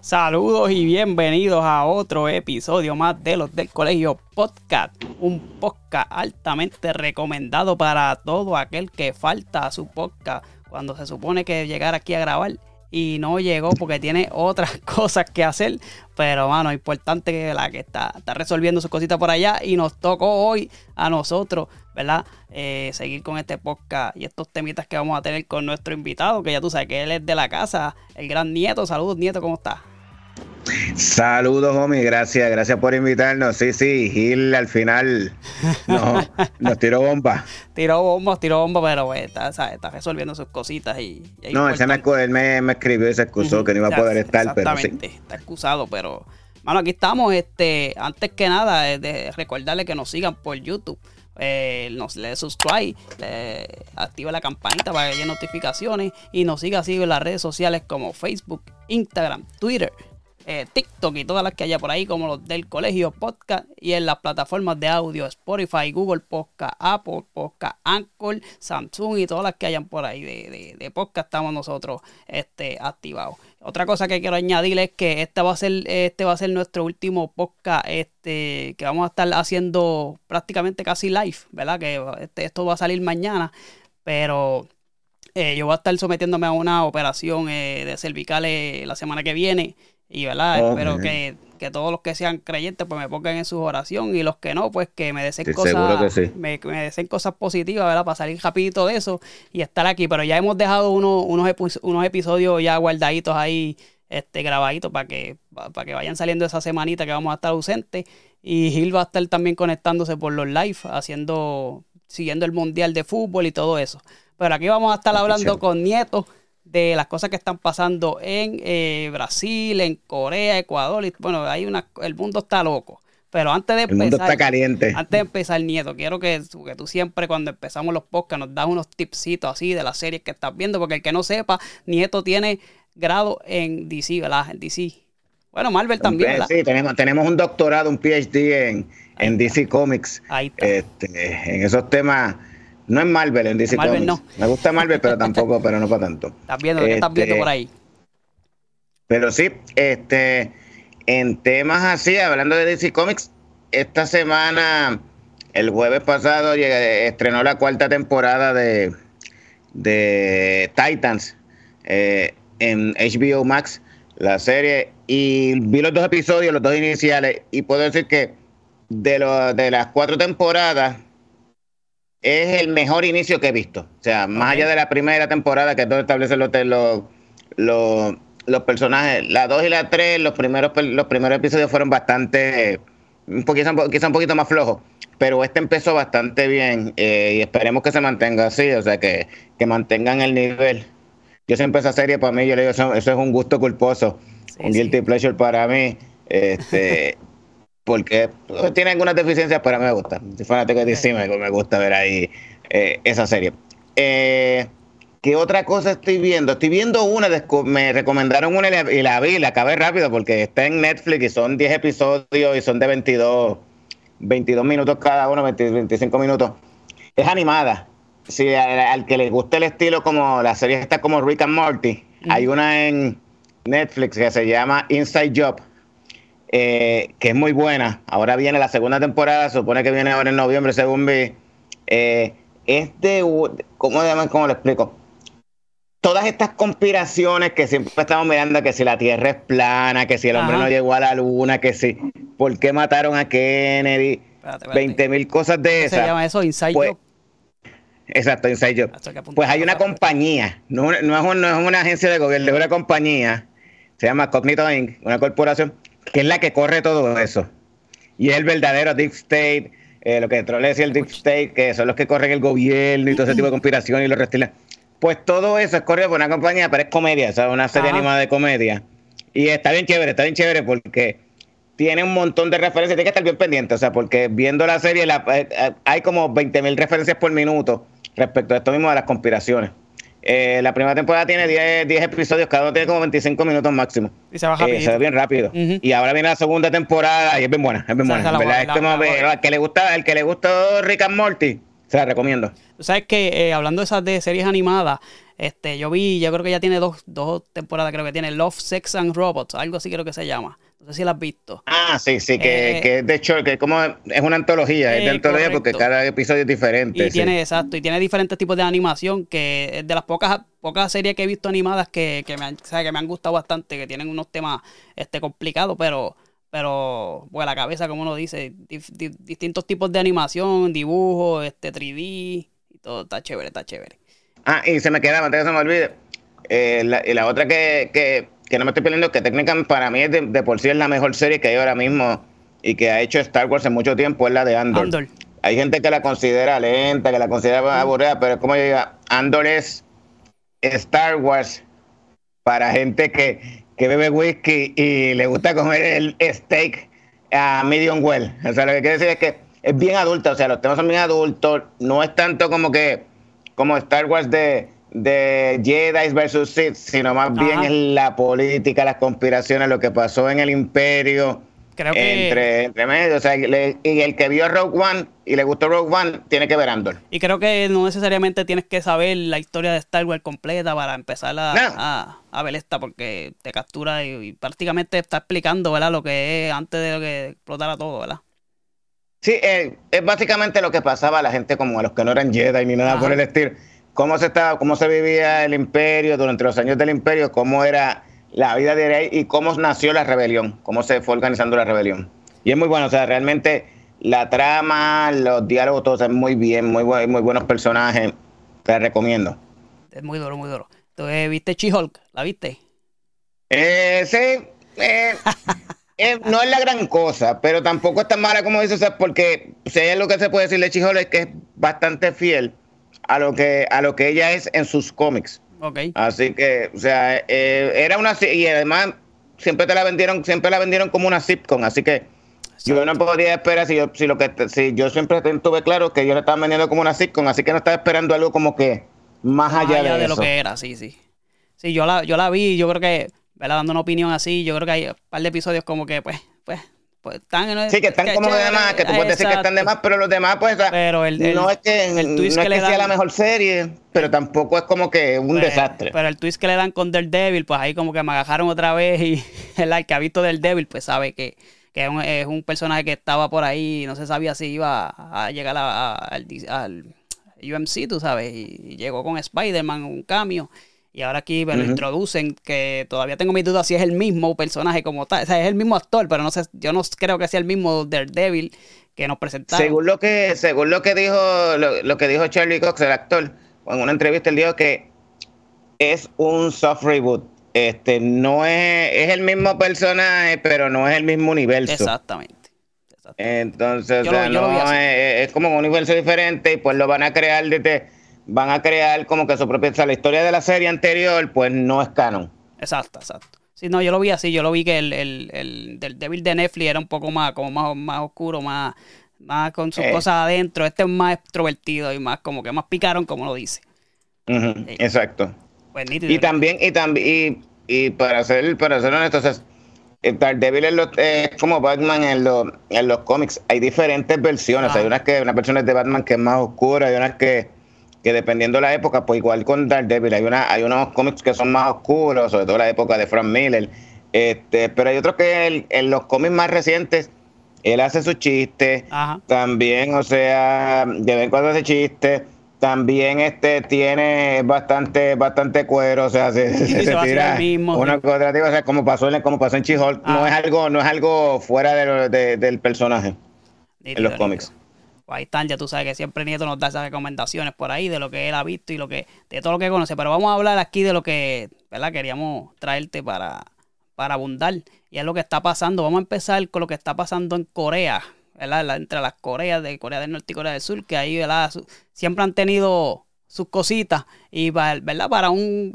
Saludos y bienvenidos a otro episodio más de los del Colegio Podcast. Un podcast altamente recomendado para todo aquel que falta su podcast cuando se supone que llegar aquí a grabar y no llegó porque tiene otras cosas que hacer. Pero, mano, importante que la que está, está resolviendo sus cositas por allá y nos tocó hoy a nosotros, ¿verdad? Eh, seguir con este podcast y estos temitas que vamos a tener con nuestro invitado, que ya tú sabes que él es de la casa, el gran nieto. Saludos, nieto, ¿cómo estás? Saludos, homie, gracias, gracias por invitarnos. Sí, sí, Gil al final no, nos tiró bomba. Tiró bomba, tiró bomba, pero pues, está, está, resolviendo sus cositas y... no, ese me, él me, me, escribió y se excusó que no iba a poder estar, pero sí. Está excusado, pero... Bueno, aquí estamos, este, antes que nada, de recordarle que nos sigan por YouTube. Eh, nos le subscribe, activa la campanita para que haya notificaciones y nos siga así en las redes sociales como Facebook, Instagram, Twitter eh, TikTok y todas las que haya por ahí, como los del colegio podcast y en las plataformas de audio Spotify, Google Podcast, Apple Podcast, Anchor, Samsung y todas las que hayan por ahí de, de, podcast estamos nosotros este, activados. Otra cosa que quiero añadir es que este va a ser, este va a ser nuestro último podcast este, que vamos a estar haciendo prácticamente casi live, ¿verdad? Que este, esto va a salir mañana, pero... Eh, yo voy a estar sometiéndome a una operación eh, de cervicales la semana que viene y verdad, espero que, todos los que sean creyentes pues me pongan en su oración y los que no, pues que me deseen cosas, me, deseen cosas positivas, ¿verdad? Para salir rapidito de eso y estar aquí. Pero ya hemos dejado unos, unos episodios ya guardaditos ahí, este, grabaditos para que, para que vayan saliendo esa semanita que vamos a estar ausentes. Y Gil va a estar también conectándose por los live, haciendo, siguiendo el mundial de fútbol y todo eso. Pero aquí vamos a estar hablando con nietos de las cosas que están pasando en eh, Brasil, en Corea, Ecuador. Y, bueno, hay una, el mundo está loco. Pero antes de empezar. El mundo está caliente. Antes de empezar, Nieto, quiero que, que, tú siempre, cuando empezamos los podcasts, nos das unos tipsitos así de las series que estás viendo. Porque el que no sepa, Nieto tiene grado en DC, ¿verdad? En DC. Bueno, Marvel también. ¿verdad? Sí, tenemos, tenemos un doctorado, un PhD en, en DC Comics. Ahí está. Este, en esos temas no es Marvel en DC Marvel No. Me gusta Marvel, pero tampoco, pero no para tanto. Estás viendo que estás viendo por ahí. Pero sí, este, en temas así, hablando de DC Comics, esta semana, el jueves pasado, estrenó la cuarta temporada de, de Titans eh, en HBO Max, la serie, y vi los dos episodios, los dos iniciales, y puedo decir que de, lo, de las cuatro temporadas, es el mejor inicio que he visto. O sea, más allá de la primera temporada, que todo establece los, los, los, personajes, la 2 y la 3, los primeros, los primeros episodios fueron bastante, un quizá, un poquito más flojos, pero este empezó bastante bien eh, y esperemos que se mantenga así, o sea, que, que mantengan el nivel. Yo siempre esa serie para mí, yo le digo, eso, es un gusto culposo, un guilty pleasure para mí. Este, porque pues, tiene algunas deficiencias, pero a mí me gusta. Si fanático de me, me gusta ver ahí eh, esa serie. Eh, ¿Qué otra cosa estoy viendo? Estoy viendo una, me recomendaron una y la, vi, la acabé rápido porque está en Netflix y son 10 episodios y son de 22, 22 minutos cada uno, 25 minutos. Es animada. Si al, que le guste el estilo como la serie está como Rick and Morty, hay una en Netflix que se llama Inside Job eh, que es muy buena. Ahora viene la segunda temporada, supone que viene ahora en noviembre, según vi. Eh, este, ¿cómo, ¿cómo lo explico? Todas estas conspiraciones que siempre estamos mirando, que si la Tierra es plana, que si el hombre no llegó a la Luna, que si, ¿por qué mataron a Kennedy? 20 mil cosas de esas. Se llama eso Inside pues, Exacto, Inside Job. Pues hay una compañía, no, no, es no es una agencia de gobierno, es una compañía, se llama Cognito Inc., una corporación que es la que corre todo eso. Y es el verdadero Deep State, eh, lo que Troll decía el Deep State, que son los que corren el gobierno y todo ese tipo de conspiración y los reptiles. Pues todo eso es corrido por una compañía, pero es comedia, o sea, una serie animada de comedia. Y está bien chévere, está bien chévere porque tiene un montón de referencias, tiene que estar bien pendiente, o sea, porque viendo la serie la, eh, eh, hay como 20.000 referencias por minuto respecto a esto mismo de las conspiraciones. Eh, la primera temporada tiene 10, episodios, cada uno tiene como 25 minutos máximo. Y se va eh, se ve bien rápido. Y ahora viene la segunda temporada y es bien buena, es bien buena. ¿verdad? Es como, al que le gusta, el que le gustó Rick and Morty, Se la recomiendo. Tú sabes que eh, hablando de esas de series animadas, este, yo vi, yo creo que ya tiene dos, dos temporadas, creo que tiene Love, Sex and Robots, algo así creo que se llama. No sé si la has visto. Ah, sí, sí, que, eh, que de hecho, que como es una antología, es de antología porque cada episodio es diferente. Y tiene, exacto, y tiene diferentes tipos de animación, que es de las pocas, pocas series que he visto animadas que, que, me, han, que me han gustado bastante, que tienen unos temas este, complicados, pero pero pues la cabeza, como uno dice, distintos tipos de animación, dibujo, este 3D, y todo está chévere, está chévere. Ah, y se me queda, antes que se me olvide, eh, la, y la otra que, que, que, no me estoy perdiendo, que técnicamente para mí es de, por sí es la mejor serie que hay ahora mismo y que ha hecho Star Wars en mucho tiempo, es la de Andor. Hay gente que la considera lenta, que la considera aburrida, pero es como yo digo, Andor es Star Wars para gente que, que bebe whisky y le gusta comer el steak a medium well. O sea, lo que quiere decir es que es bien adulta, o sea, los temas son bien adultos, no es tanto como que como Star Wars de, de Jedi versus Sith, sino más bien es la política, las conspiraciones, lo que pasó en el imperio, Creo que... Entre, entre medio, o sea, y el que vio Rogue One y le gustó Rogue One, tiene que ver Andor. Y creo que no necesariamente tienes que saber la historia de Star Wars completa para empezar a, a, ver esta, porque te captura y, prácticamente está explicando, ¿verdad? Lo que es antes de que explotara todo, ¿verdad? Sí, eh, es básicamente lo que pasaba a la gente como a los que no eran Jedi ni nada por el estilo. Cómo se estaba, cómo se vivía el imperio durante los años del imperio, cómo era la vida de Rey y cómo nació la rebelión, cómo se fue organizando la rebelión. Y es muy bueno, o sea, realmente la trama, los diálogos, todo es muy bien, muy, muy buenos personajes. Te recomiendo. Es muy duro, muy duro. Entonces, ¿viste She-Hulk? ¿La viste? Eh, sí. Eh, eh, no es la gran cosa, pero tampoco es tan mala como dices, porque si hay lo que se puede decir de She-Hulk es que es bastante fiel a lo que, a lo que ella es en sus cómics. Así que, o sea, eh, era una y además siempre te la vendieron, siempre la vendieron como una sitcom, así que yo no podía esperar si yo, si lo que si yo siempre tuve claro que yo la estaban vendiendo como una sitcom, así que no estaba esperando algo como que más, allá, de, lo que era, sí, sí. Sí, yo la, yo la vi, yo creo que, dando una opinión así, yo creo que hay un par de episodios como que, pues, pues, pues, sí, que están como de demás, que tú puedes decir que están de más, pero los demás, pues, pero el, no es que, el twist no es que, sea la mejor serie, pero tampoco es como que un pues, desastre. Pero el twist que le dan con Daredevil, pues ahí como que me agajaron otra vez y el que ha visto Daredevil, pues sabe que, que es, un, es, un, personaje que estaba por ahí y no se sabía si iba a llegar al, al UMC, tú sabes, y llegó con Spider-Man, un cambio. Y ahora aquí me lo introducen, que todavía tengo mis dudas si es el mismo personaje como tal. O sea, es el mismo actor, pero no sé, yo no creo que sea el mismo Daredevil que nos presentaron. Según lo que, según lo que dijo, lo, que dijo Charlie Cox, el actor, en una entrevista él dijo que es un soft reboot. Este, no es, es el mismo personaje, pero no es el mismo universo. Exactamente. Entonces, no, es, es, como un universo diferente y pues lo van a crear desde van a crear como que su propia. O sea, la historia de la serie anterior, pues no es canon. Exacto, exacto. Sí, no, yo lo vi así, yo lo vi que el, el, el del Devil de Netflix era un poco más, como más, más oscuro, más, más con sus eh. cosas adentro. Este es más extrovertido y más como que más picaron, como lo dice. Exacto. Pues y también, y también, y, para ser, para ser honesto, o sea, Daredevil es, es como Batman en, los, en los cómics. Hay diferentes versiones. Hay unas que, unas versiones de Batman que es más oscura, hay unas que que dependiendo de la época, pues igual con Daredevil, hay, una, hay unos cómics que son más oscuros, sobre todo la época de Frank Miller, este, pero hay otros que en los cómics más recientes, él hace sus chistes, también, o sea, de vez en cuando hace chistes, también este tiene bastante bastante cuero, o sea, se, tira una cosa, o sea, como pasó en, como pasó en She-Hulk, no es algo no es algo fuera de, del personaje en los cómics. Pues ahí están, ya tú sabes que siempre Nieto nos da esas recomendaciones por ahí de lo que él ha visto y lo que, de todo lo que conoce. Pero vamos a hablar aquí de lo que, ¿verdad? Queríamos traerte para, para abundar. Y es lo que está pasando. Vamos a empezar con lo que está pasando en Corea, ¿verdad? Entre las Coreas de Corea del Norte y Corea del Sur, que ahí, ¿verdad? Siempre han tenido sus cositas. Y, ¿verdad? Para un,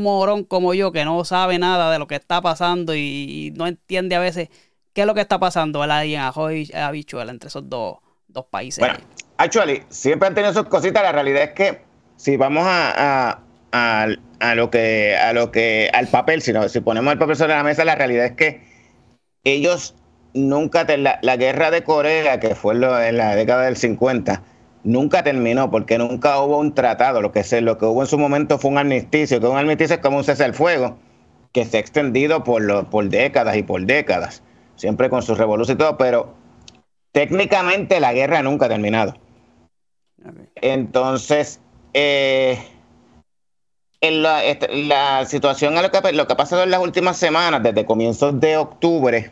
morón como yo que no sabe nada de lo que está pasando y, no entiende a veces qué es lo que está pasando, ¿verdad? Y en Ajoy Habichuela, entre esos dos países. Bueno, actually, siempre han tenido sus cositas. La realidad es que si vamos a, a, lo que, a lo que, al papel, si, si ponemos el papel sobre la mesa, la realidad es que ellos nunca, la, guerra de Corea, que fue en la década del 50, nunca terminó porque nunca hubo un tratado. Lo que, se, lo que hubo en su momento fue un armisticio, que un armisticio es como un cese al fuego que se ha extendido por, por décadas y por décadas, siempre con sus revoluciones y todo, pero técnicamente la guerra nunca ha terminado. Entonces, eh, en la, la, situación, lo que, lo que ha pasado en las últimas semanas, desde comienzos de octubre,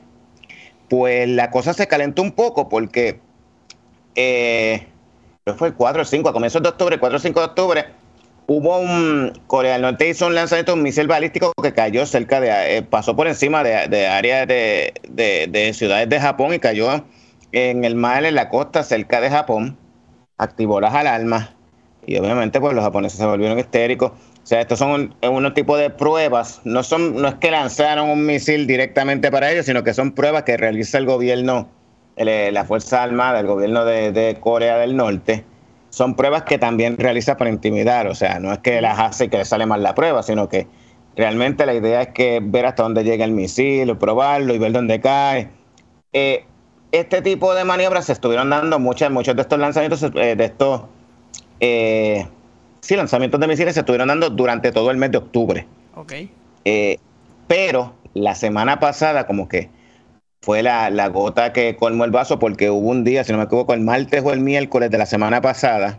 pues la cosa se calentó un poco porque eh, fue el 4 o 5, a comienzos de octubre, 4 o 5 de octubre, hubo un Corea del Norte hizo un lanzamiento de un misil balístico que cayó cerca de, eh, pasó por encima de, áreas de, ciudades de Japón y cayó en el mar, en la costa, cerca de Japón, activó las alarmas y obviamente pues los japoneses se volvieron histéricos. O sea, estos son unos tipos de pruebas, no son, no es que lanzaron un misil directamente para ellos, sino que son pruebas que realiza el gobierno, la Fuerza Armada, el gobierno de Corea del Norte son pruebas que también realiza para intimidar, o sea, no es que las hace y que le sale mal la prueba, sino que realmente la idea es que ver hasta dónde llega el misil, probarlo y ver dónde cae. Eh, este tipo de maniobras se estuvieron dando muchas, muchos de estos lanzamientos, eh, de estos eh, sí, lanzamientos de misiles se estuvieron dando durante todo el mes de octubre. Ok. pero la semana pasada, como que fue la, gota que colmó el vaso porque hubo un día, si no me equivoco, el martes o el miércoles de la semana pasada,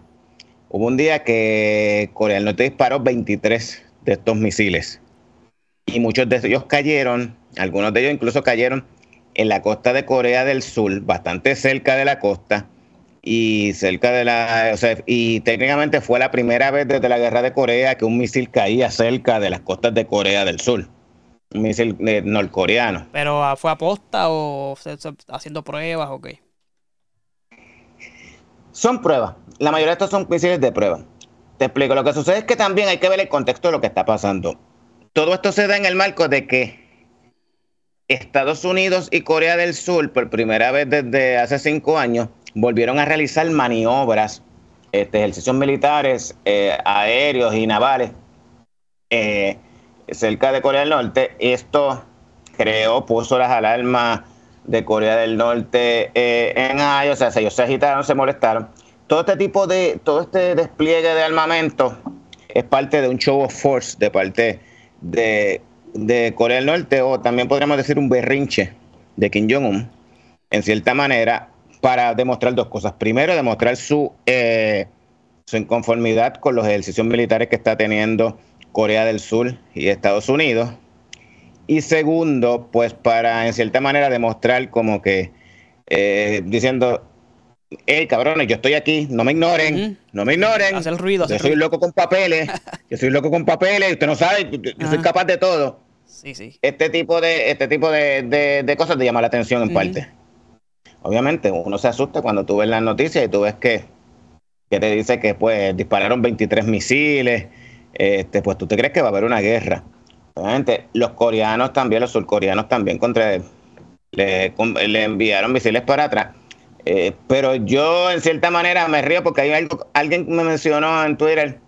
hubo un día que Corea del Norte disparó 23 de estos misiles. Y muchos de ellos cayeron, algunos de ellos incluso cayeron en la costa de Corea del Sur, bastante cerca de la costa y cerca de la, o sea, y técnicamente fue la primera vez desde la guerra de Corea que un misil caía cerca de las costas de Corea del Sur misil eh, norcoreano. ¿Pero fue aposta o haciendo pruebas o qué? Son pruebas. La mayoría de estos son misiles de prueba. Te explico. Lo que sucede es que también hay que ver el contexto de lo que está pasando. Todo esto se da en el marco de que Estados Unidos y Corea del Sur, por primera vez desde hace cinco años, volvieron a realizar maniobras, este, ejercicios militares, eh, aéreos y navales, eh, cerca de Corea del Norte. Esto creó, puso las alarmas de Corea del Norte eh, en ahí, o sea, ellos se agitaron, se molestaron. Todo este tipo de, todo este despliegue de armamento es parte de un show of force de parte de, Corea del Norte, o también podríamos decir un berrinche de Kim Jong-un, en cierta manera, para demostrar dos cosas. Primero, demostrar su, eh, su inconformidad con los ejercicios militares que está teniendo Corea del Sur y Estados Unidos. Y segundo, pues para en cierta manera demostrar como que eh, diciendo, hey cabrones, yo estoy aquí, no me ignoren, no me ignoren. Hacer ruido. yo soy loco con papeles, yo soy loco con papeles, usted no sabe, yo, soy capaz de todo. Sí, sí. Este tipo de, este tipo de, cosas te llama la atención en parte. Obviamente, uno se asusta cuando tú ves las noticias y tú ves que, que te dice que pues dispararon 23 misiles este, pues tú te crees que va a haber una guerra. Obviamente, los coreanos también, los surcoreanos también contra le, le enviaron misiles para atrás. Eh, pero yo en cierta manera me río porque hay algo, alguien me mencionó en Twitter.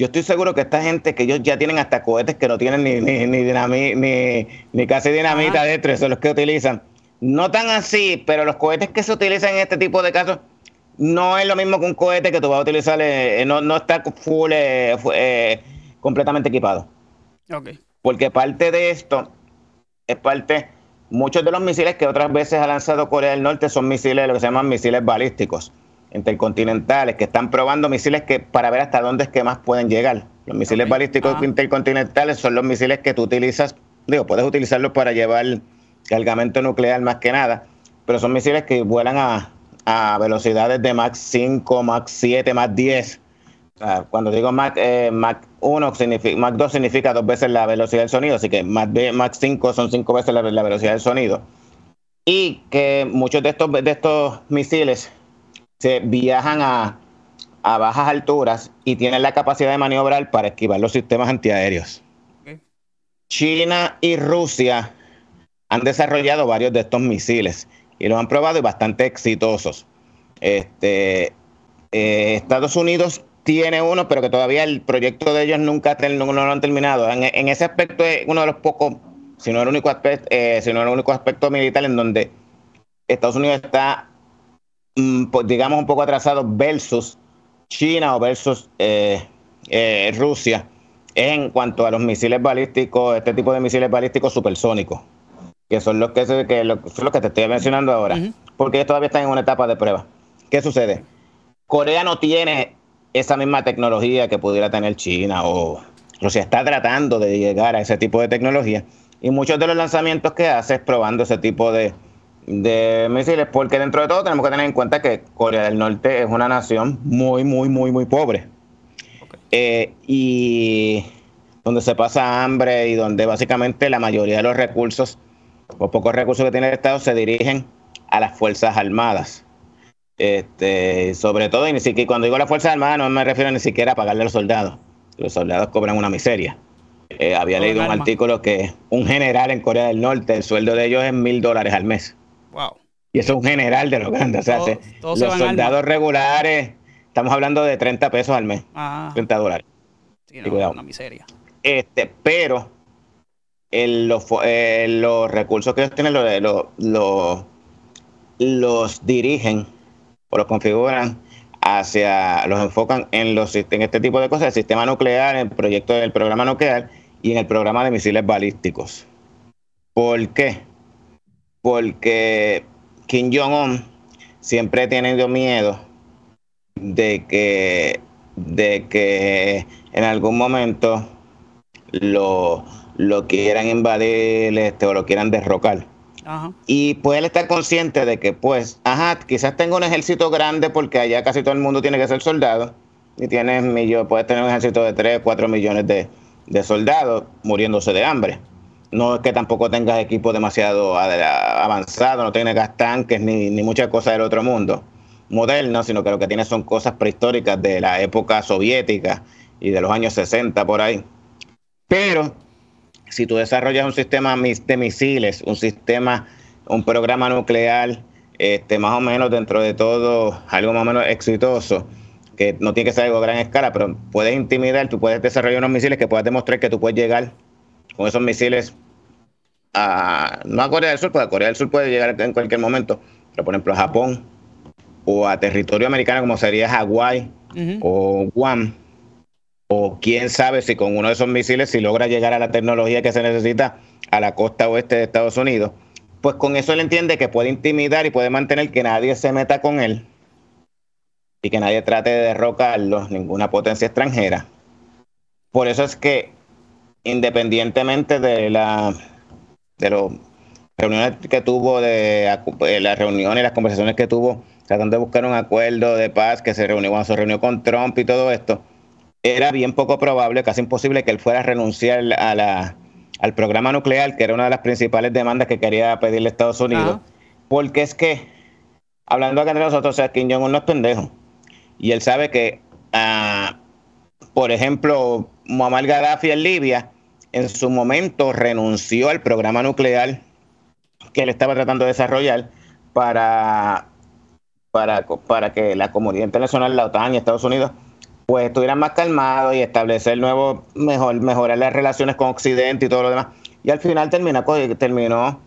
Yo estoy seguro que esta gente que ellos ya tienen hasta cohetes que no tienen ni, ni, ni, ni, casi dinamita dentro, son los que utilizan. No tan así, pero los cohetes que se utilizan en este tipo de casos no es lo mismo que un cohete que tú vas a utilizar, eh, no, no está full, eh, eh, completamente equipado. Okay. Porque parte de esto es parte, muchos de los misiles que otras veces ha lanzado Corea del Norte son misiles, lo que se llaman misiles balísticos intercontinentales, que están probando misiles que para ver hasta dónde es que más pueden llegar. Los misiles balísticos ah. intercontinentales son los misiles que tú utilizas, digo, puedes utilizarlos para llevar cargamento nuclear más que nada, pero son misiles que vuelan a a velocidades de Mach 5, Mach 7, Mach 10. cuando digo Mach, eh, Mach 1, significa, Mach 2 significa dos veces la velocidad del sonido, así que Mach, Mach 5 son cinco veces la, velocidad del sonido. Y que muchos de estos, de estos misiles se viajan a, a bajas alturas y tienen la capacidad de maniobrar para esquivar los sistemas antiaéreos. China y Rusia han desarrollado varios de estos misiles y los han probado y bastante exitosos. Este, eh, Estados Unidos tiene uno, pero que todavía el proyecto de ellos nunca no, lo han terminado. En, ese aspecto es uno de los pocos, si no el único aspecto, eh, el único aspecto militar en donde Estados Unidos está, digamos, un poco atrasado versus China o versus eh, eh, Rusia en cuanto a los misiles balísticos, este tipo de misiles balísticos supersónicos, que son los que, que, son los que te estoy mencionando ahora, porque ellos todavía están en una etapa de prueba. ¿Qué sucede? Corea no tiene esa misma tecnología que pudiera tener China o Rusia está tratando de llegar a ese tipo de tecnología y muchos de los lanzamientos que hace es probando ese tipo de, de misiles, porque dentro de todo tenemos que tener en cuenta que Corea del Norte es una nación muy, muy, muy, muy pobre. Eh, y donde se pasa hambre y donde básicamente la mayoría de los recursos o pocos recursos que tiene el Estado se dirigen a las Fuerzas Armadas. Este, sobre todo, y ni siquiera, cuando digo las Fuerzas Armadas no me refiero ni siquiera a pagarle a los soldados. Los soldados cobran una miseria. Eh, había leído un artículo que un general en Corea del Norte, el sueldo de ellos es mil dólares al mes. Wow. Y eso es un general de los grandes. O sea, los soldados regulares, estamos hablando de 30 pesos al mes. 30 dólares. Sí, una miseria. Este, pero los, los recursos que ellos tienen los, los, los dirigen o los configuran hacia, los enfocan en, los, en este tipo de cosas, el sistema nuclear, el proyecto del programa nuclear y en el programa de misiles balísticos. ¿Por qué? Porque Kim Jong-un siempre ha tenido miedo de que, de que en algún momento lo, lo quieran invadir este, o lo quieran derrocar. Y puede él estar consciente de que, pues, ajá, quizás tenga un ejército grande porque allá casi todo el mundo tiene que ser soldado y tienes puedes tener un ejército de 3, 4 millones de, soldados muriéndose de hambre. No es que tampoco tengas equipo demasiado avanzado, no tengas tanques ni, ni muchas cosas del otro mundo moderno, sino que lo que tienes son cosas prehistóricas de la época soviética y de los años 60 por ahí. Pero si tú desarrollas un sistema de misiles, un sistema, un programa nuclear, este, más o menos dentro de todo, algo más o menos exitoso, que no tiene que ser algo a gran escala, pero puedes intimidar, tú puedes desarrollar unos misiles que puedas demostrar que tú puedes llegar con esos misiles a, no a Corea del Sur, porque a Corea del Sur puede llegar en cualquier momento, pero por ejemplo a Japón o a territorio americano como sería Hawái o Guam o quién sabe si con uno de esos misiles, si logra llegar a la tecnología que se necesita a la costa oeste de Estados Unidos, pues con eso él entiende que puede intimidar y puede mantener que nadie se meta con él y que nadie trate de derrocarlo, ninguna potencia extranjera. Por eso es que independientemente de la de las reuniones que tuvo de eh, las reuniones y las conversaciones que tuvo tratando de buscar un acuerdo de paz que se reunió cuando se reunió con Trump y todo esto, era bien poco probable, casi imposible que él fuera a renunciar a la, al programa nuclear, que era una de las principales demandas que quería pedirle Estados Unidos. Porque es que, hablando acá entre nosotros, o sea, Kim Jong-un no es pendejo. Y él sabe que, ah, por ejemplo, Muammar Gaddafi en Libia, en su momento renunció al programa nuclear que él estaba tratando de desarrollar para, para, para que la comunidad internacional, la OTAN y Estados Unidos pues estuvieran más calmados y establecer nuevo, mejor, mejorar las relaciones con Occidente y todo lo demás. Y al final terminó, terminó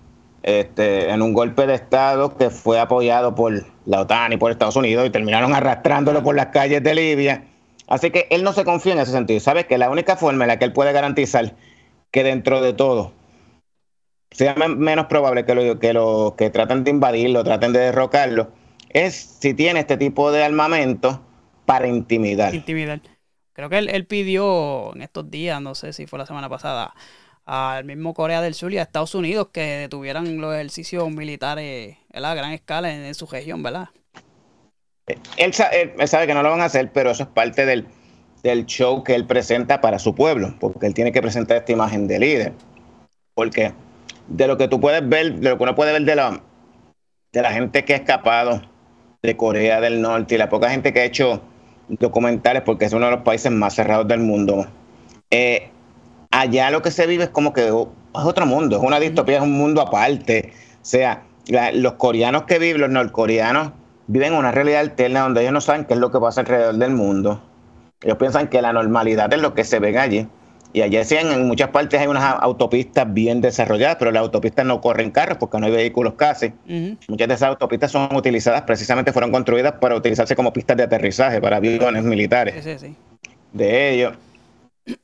este, en un golpe de Estado que fue apoyado por la OTAN y por Estados Unidos y terminaron arrastrándolo por las calles de Libia. Así que él no se confía en ese sentido. Sabe que la única forma en la que él puede garantizar que dentro de todo sea menos probable que lo que, lo, que traten de invadirlo, traten de derrocarlo, es si tiene este tipo de armamento para intimidar. Intimidar. Creo que él, pidió en estos días, no sé si fue la semana pasada, al mismo Corea del Sur y a Estados Unidos que detuvieran los ejercicios militares a gran escala en, su región, ¿verdad? Él, sabe que no lo van a hacer, pero eso es parte del, del show que él presenta para su pueblo, porque él tiene que presentar esta imagen de líder. Porque de lo que tú puedes ver, de lo que uno puede ver de la, de la gente que ha escapado de Corea del Norte y la poca gente que ha hecho documentales porque es uno de los países más cerrados del mundo. Eh, allá lo que se vive es como que es otro mundo, es una distopía, es un mundo aparte. O sea, los coreanos que viven, los norcoreanos, viven una realidad alterna donde ellos no saben qué es lo que pasa alrededor del mundo. Ellos piensan que la normalidad es lo que se ve allí. Y allí decían, en muchas partes hay unas autopistas bien desarrolladas, pero las autopistas no corren carros porque no hay vehículos casi. Muchas de esas autopistas son utilizadas, precisamente fueron construidas para utilizarse como pistas de aterrizaje para aviones militares. Sí, sí, De ellos.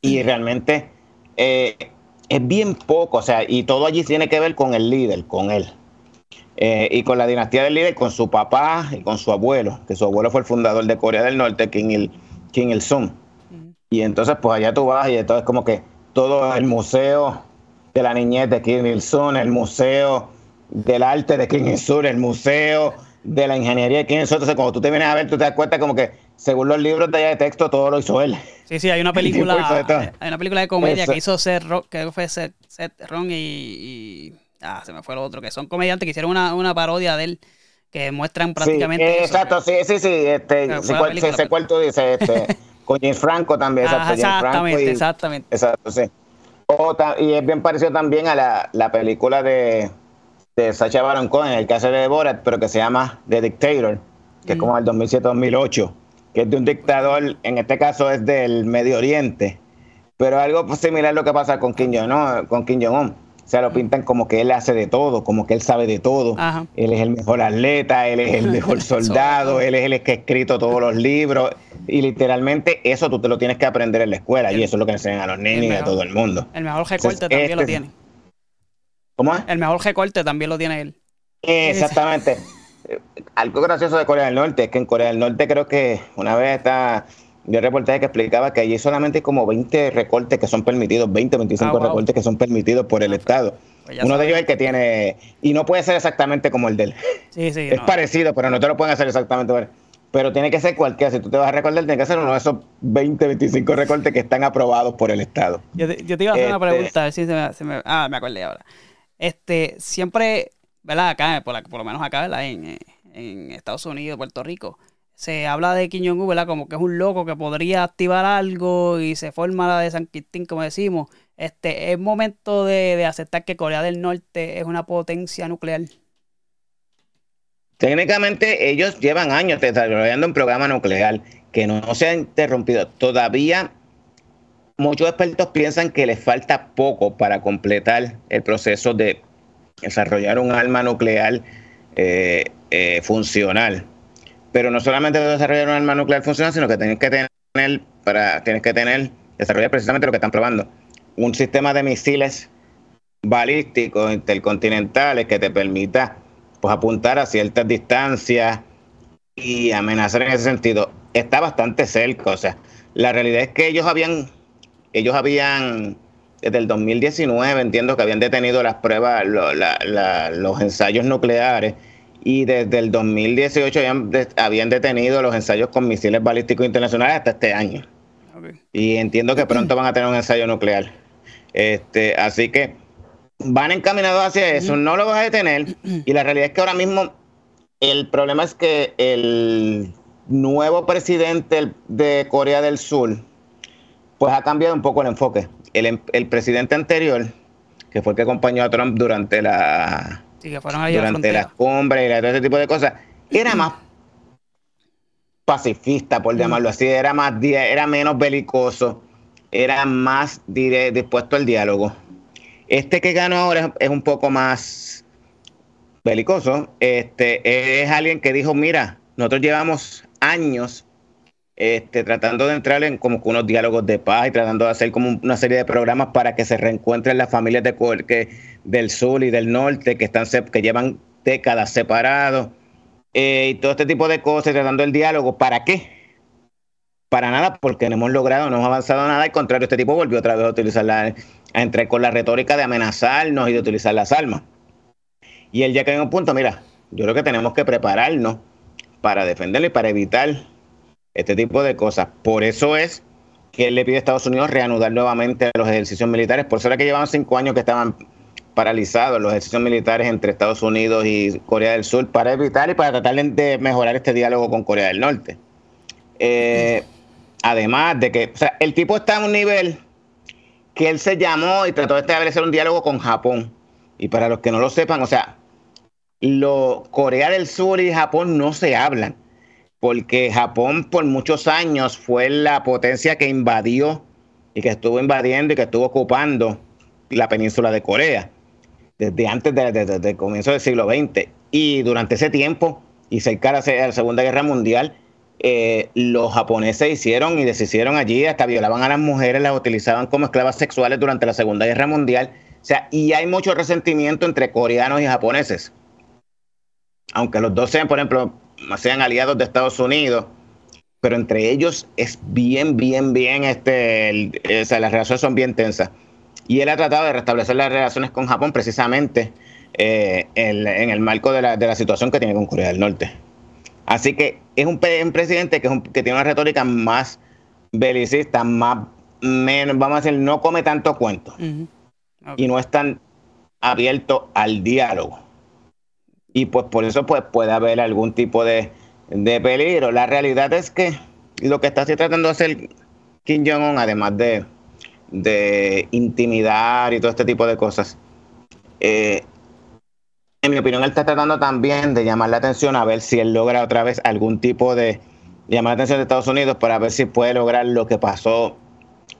Y realmente eh, es bien poco, o sea, y todo allí tiene que ver con el líder, con él. Eh, y con la dinastía del líder, con su papá y con su abuelo, que su abuelo fue el fundador de Corea del Norte, Kim Il, Kim Il Sung. Y entonces, pues allá tú vas y entonces como que todo el museo de la niñez de Kim Il Sung, el museo del arte de Kim Il Sung, el museo de la ingeniería de Kim Il Sung. Entonces, cuando tú te vienes a ver, tú te das cuenta como que, según los libros de allá de texto, todo lo hizo él. Sí, sí, hay una película, hay una película de comedia que hizo Seth, que fue Seth, Ron y, Ah, se me fue lo otro, que son comediantes que hicieron una, una parodia de él que muestran prácticamente. Sí, exacto, sí, sí, sí. Este, sí, cuál, tú dices, este. con James Franco también. exactamente, exactamente. Exacto, sí. y es bien parecido también a la, la película de, de Sacha Baron Cohen, el que hace de Borat, pero que se llama The Dictator, que es como el 2007-2008, que es de un dictador, en este caso es del Medio Oriente, pero algo similar a lo que pasa con Kim Jong-un. Con Kim Jong-un o sea, lo pintan como que él hace de todo, como que él sabe de todo. Él es el mejor atleta, él es el mejor soldado, él es el que ha escrito todos los libros. Y literalmente eso tú te lo tienes que aprender en la escuela. y eso es lo que enseñan a los niños y a todo el mundo. El mejor recorte también lo este tiene. ¿Cómo es? El mejor recorte también lo tiene él. Exactamente. Algo gracioso de Corea del Norte es que en Corea del Norte creo que una vez está yo reportaje que explicaba que allí solamente hay como 20 recortes que son permitidos, 20, 25 ah, recortes que son permitidos por el ah, pues, Estado. Pues Uno de ellos es el que tiene, y no puede ser exactamente como el de él. Sí, sí, es parecido, pero no te lo pueden hacer exactamente. Pero tiene que ser cualquiera. Si tú te vas a recordar, tiene que ser uno de esos 20, 25 recortes que están aprobados por el Estado. Yo te, iba a hacer una este pregunta, a ver si se me, Ah, me acordé ahora. Este, siempre, ¿verdad? Acá, por, lo menos acá, ¿verdad? En, en Estados Unidos, Puerto Rico se habla de Kim Jong-un. Como que es un loco que podría activar algo y se forma la de San Quintín, como decimos. Este, es momento de, aceptar que Corea del Norte es una potencia nuclear. Técnicamente ellos llevan años desarrollando un programa nuclear que no, se ha interrumpido. Todavía muchos expertos piensan que les falta poco para completar el proceso de desarrollar un arma nuclear eh, eh, funcional pero no solamente desarrollar un arma nuclear funcional, sino que tienes que tener, para, tienes que tener, desarrollar precisamente lo que están probando, un sistema de misiles balísticos intercontinentales que te permita pues apuntar a ciertas distancias y amenazar en ese sentido. Está bastante cerca, o sea, la realidad es que ellos habían, ellos habían, desde el 2019 entiendo que habían detenido las pruebas, los ensayos nucleares y desde el 2018 habían, detenido los ensayos con misiles balísticos internacionales hasta este año. Y entiendo que pronto van a tener un ensayo nuclear. Este, así que van encaminados hacia eso, no lo vas a detener. Y la realidad es que ahora mismo el problema es que el nuevo presidente de Corea del Sur, pues ha cambiado un poco el enfoque. El, el presidente anterior, que fue el que acompañó a Trump durante la durante las cumbres y todo ese tipo de cosas, era más pacifista, por llamarlo así, era más era menos belicoso, era más dispuesto al diálogo. Este que ganó ahora es un poco más belicoso. Este es alguien que dijo, mira, nosotros llevamos años este, tratando de entrar en como unos diálogos de paz y tratando de hacer como una serie de programas para que se reencuentren las familias de que, del sur y del norte que están que llevan décadas separados eh, y todo este tipo de cosas tratando el diálogo. ¿para qué? para nada porque no hemos logrado no hemos avanzado nada. Al contrario este tipo volvió otra vez a utilizar la, a entrar con la retórica de amenazarnos y de utilizar las armas. Y él ya que en un punto mira yo creo que tenemos que prepararnos para defenderlo y para evitar este tipo de cosas. Por eso es que él le pide a Estados Unidos reanudar nuevamente los ejercicios militares. Por eso era que llevaban cinco años que estaban paralizados los ejercicios militares entre Estados Unidos y Corea del Sur para evitar y para tratar de mejorar este diálogo con Corea del Norte. Eh, además de que, o sea, el tipo está a un nivel que él se llamó y trató de establecer un diálogo con Japón. Y para los que no lo sepan, o sea, lo, Corea del Sur y Japón no se hablan porque Japón por muchos años fue la potencia que invadió y que estuvo invadiendo y que estuvo ocupando la península de Corea desde antes del comienzo del siglo XX. Y durante ese tiempo, y cerca de la Segunda Guerra Mundial, eh, los japoneses hicieron y deshicieron allí, hasta violaban a las mujeres, las utilizaban como esclavas sexuales durante la Segunda Guerra Mundial. O sea, y hay mucho resentimiento entre coreanos y japoneses. Aunque los dos sean, por ejemplo, sean aliados de Estados Unidos, pero entre ellos es bien, bien, bien, este, o sea, las relaciones son bien tensas. Y él ha tratado de restablecer las relaciones con Japón precisamente eh, en, el marco de la, de la situación que tiene con Corea del Norte. Así que es un, presidente que, tiene una retórica más belicista, más menos, vamos a decir, no come tanto cuento y no es tan abierto al diálogo. Y pues por eso pues puede haber algún tipo de, peligro. La realidad es que lo que está tratando de hacer Kim Jong-un, además de, de intimidar y todo este tipo de cosas, eh, en mi opinión, él está tratando también de llamar la atención a ver si él logra otra vez algún tipo de llamar la atención de Estados Unidos para ver si puede lograr lo que pasó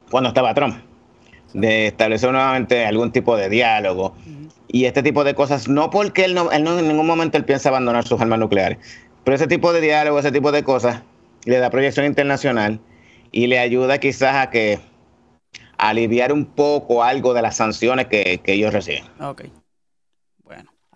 cuando estaba Trump, de establecer nuevamente algún tipo de diálogo. Y este tipo de cosas, no porque él no, él no en ningún momento él piensa abandonar sus armas nucleares, pero ese tipo de diálogo, ese tipo de cosas le da proyección internacional y le ayuda quizás a que aliviar un poco algo de las sanciones que, que ellos reciben. Okay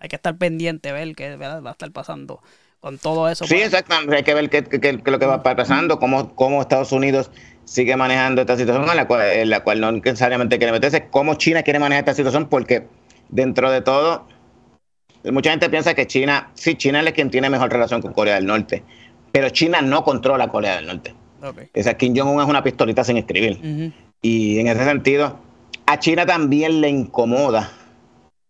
hay que estar pendiente, ver qué va a estar pasando con todo eso. Sí, exactamente. Hay que ver qué, lo que va pasando, cómo, cómo Estados Unidos sigue manejando esta situación en la cual, en la cual no necesariamente quiere meterse, cómo China quiere manejar esta situación, porque dentro de todo, mucha gente piensa que China, sí, China es quien tiene mejor relación con Corea del Norte, pero China no controla Corea del Norte. Okay. O sea, Kim Jong-un es una pistolita sin escribir. Y en ese sentido, a China también le incomoda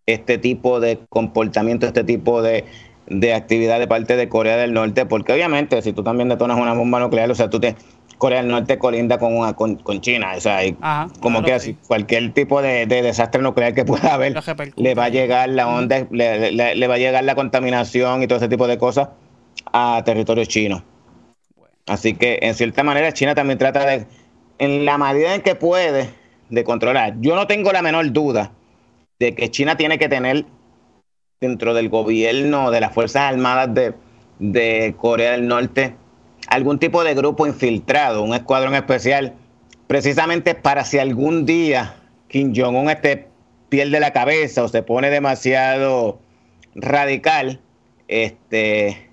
este tipo de comportamiento, este tipo de, actividad de parte de Corea del Norte, porque obviamente si tú también detonas una bomba nuclear, o sea, tú te Corea del Norte colinda con una, con, China, o sea, como que así, cualquier tipo de, desastre nuclear que pueda haber, le va a llegar la onda, le, va a llegar la contaminación y todo ese tipo de cosas a territorio chino. Así que en cierta manera China también trata de, en la medida en que puede, de controlar. Yo no tengo la menor duda de que China tiene que tener dentro del gobierno de las Fuerzas Armadas de, Corea del Norte algún tipo de grupo infiltrado, un escuadrón especial, precisamente para si algún día Kim Jong-un este pierde la cabeza o se pone demasiado radical, este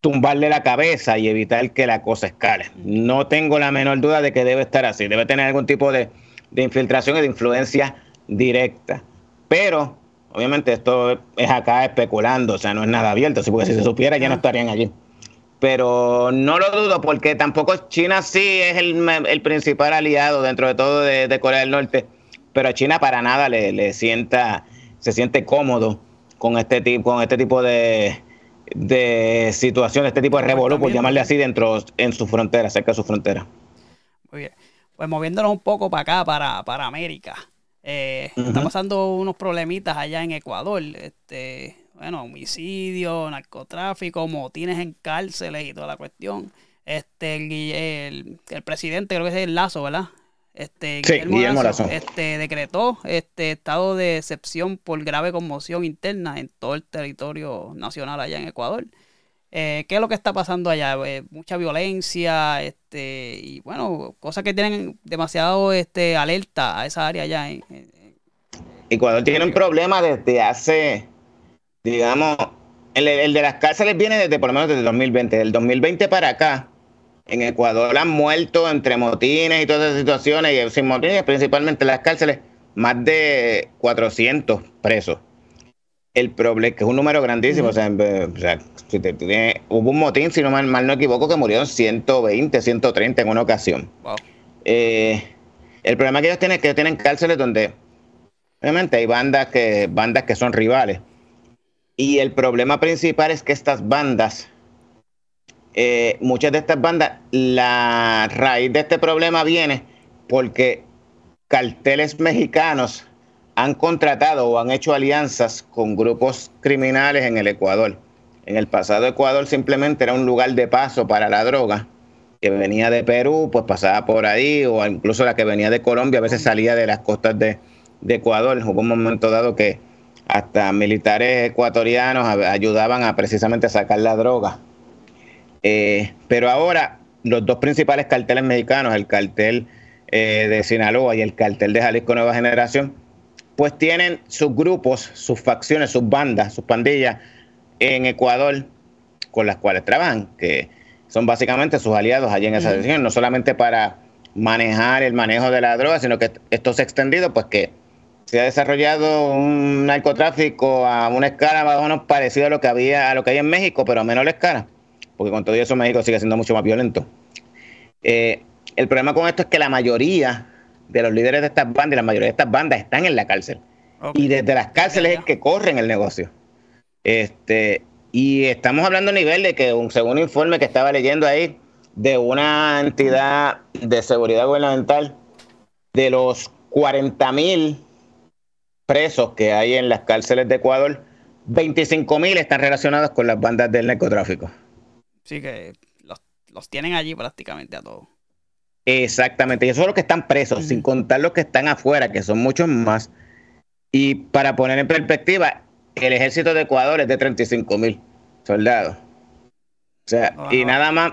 tumbarle la cabeza y evitar que la cosa escale. No tengo la menor duda de que debe estar así, debe tener algún tipo de, de infiltración y de influencia directa. Pero, obviamente, esto es acá especulando, o sea, no es nada abierto, porque si se supiera ya no estarían allí. Pero no lo dudo, porque tampoco China sí es el, principal aliado dentro de todo de, Corea del Norte, pero a China para nada le, sienta, se siente cómodo con este tipo, con este tipo de, de situación, este tipo de revolú, por llamarle así, dentro en su frontera, cerca de su frontera. Muy bien. Pues moviéndonos un poco para acá, para, para América. Eh, Está pasando unos problemitas allá en Ecuador. Este, bueno, homicidio, narcotráfico, motines en cárceles y toda la cuestión. Este, el, el, presidente, creo que es el Lazo, ¿verdad? Este, Guillermo, Lazo, este, decretó este estado de excepción por grave conmoción interna en todo el territorio nacional allá en Ecuador. Eh, ¿Qué es lo que está pasando allá? Eh, mucha violencia, este, y bueno, cosas que tienen demasiado este, alerta a esa área allá. En, Ecuador tiene un problema desde hace, digamos, el, de las cárceles viene desde por lo menos desde el 2020. Del 2020 para acá, en Ecuador han muerto entre motines y todas esas situaciones, y sin motines, principalmente en las cárceles, más de 400 presos el problema, que es un número grandísimo, o, sea, hubo un motín, si no mal, no equivoco, que murieron 120, 130 en una ocasión. Eh, el problema que ellos tienen es que ellos tienen cárceles donde, obviamente, hay bandas que, bandas que son rivales. Y el problema principal es que estas bandas, eh, muchas de estas bandas, la raíz de este problema viene porque carteles mexicanos han contratado o han hecho alianzas con grupos criminales en el Ecuador. En el pasado Ecuador simplemente era un lugar de paso para la droga que venía de Perú, pues pasaba por ahí, o incluso la que venía de Colombia, a veces salía de las costas de, Ecuador. Hubo un momento dado que hasta militares ecuatorianos ayudaban a precisamente sacar la droga. Eh, pero ahora los dos principales carteles mexicanos, el cartel eh, de Sinaloa y el cartel de Jalisco Nueva Generación, pues tienen sus grupos, sus facciones, sus bandas, sus pandillas en Ecuador con las cuales trabajan, que son básicamente sus aliados allí en esa región, no solamente para manejar el manejo de la droga, sino que esto se ha extendido, pues que se ha desarrollado un narcotráfico a una escala más o menos parecida a lo que había, a lo que hay en México, pero a menor escala, porque con todo eso México sigue siendo mucho más violento. Eh, el problema con esto es que la mayoría de los líderes de estas bandas y la mayoría de estas bandas están en la cárcel. Y desde las cárceles es que corren el negocio. Este, y estamos hablando a nivel de que, un, según un informe que estaba leyendo ahí, de una entidad de seguridad gubernamental, de los 40 mil presos que hay en las cárceles de Ecuador, 25 mil están relacionados con las bandas del narcotráfico. Sí, que los, tienen allí prácticamente a todos. Exactamente, y esos son los que están presos, sin contar los que están afuera, que son muchos más. Y para poner en perspectiva, el ejército de Ecuador es de 35 mil soldados. O sea, y nada más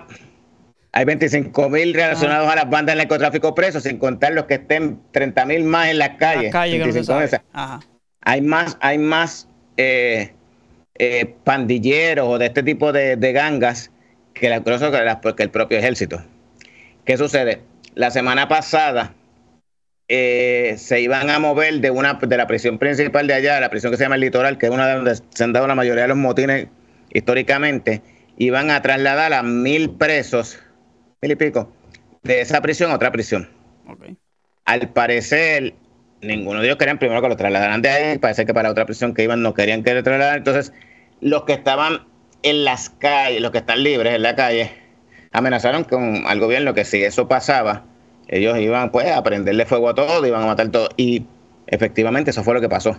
hay 25 mil relacionados a las bandas de narcotráfico presos, sin contar los que estén 30 mil más en las calles. hay más, hay más eh, eh, pandilleros o de este tipo de, gangas que, la, que el propio ejército. ¿Qué sucede? La semana pasada eh, se iban a mover de una de la prisión principal de allá, la prisión que se llama el Litoral, que es una de donde se han dado la mayoría de los motines históricamente, iban a trasladar a mil presos, mil y pico, de esa prisión a otra prisión. Al parecer, ninguno de ellos querían primero que lo trasladaran de ahí, parece que para otra prisión que iban no querían que lo trasladaran, entonces los que estaban en las calles, los que están libres en la calle, amenazaron con al gobierno que si eso pasaba, ellos iban pues a prenderle fuego a todo, iban a matar todo. Y efectivamente eso fue lo que pasó.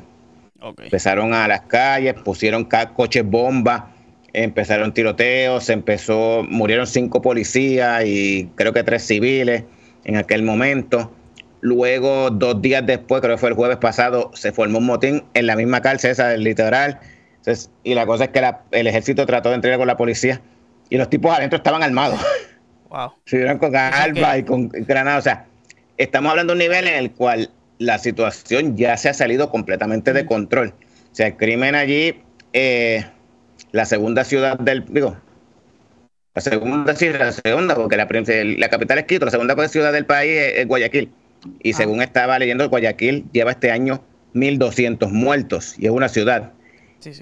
Empezaron a las calles, pusieron coches bombas, empezaron tiroteos, se empezó, murieron cinco policías y creo que tres civiles en aquel momento. Luego, dos días después, creo que fue el jueves pasado, se formó un motín en la misma cárcel esa del litoral. y la cosa es que el ejército trató de entregar con la policía y los tipos adentro estaban armados. Wow. Se vieron con alba y con granada. O sea, estamos hablando de un nivel en el cual la situación ya se ha salido completamente de control. O sea, el crimen allí, eh, la segunda ciudad del. Digo, la segunda, sí, la segunda, porque la, la capital es Quito, la segunda ciudad del país es, Guayaquil. Y ah. según estaba leyendo, Guayaquil lleva este año 1.200 muertos y es una ciudad.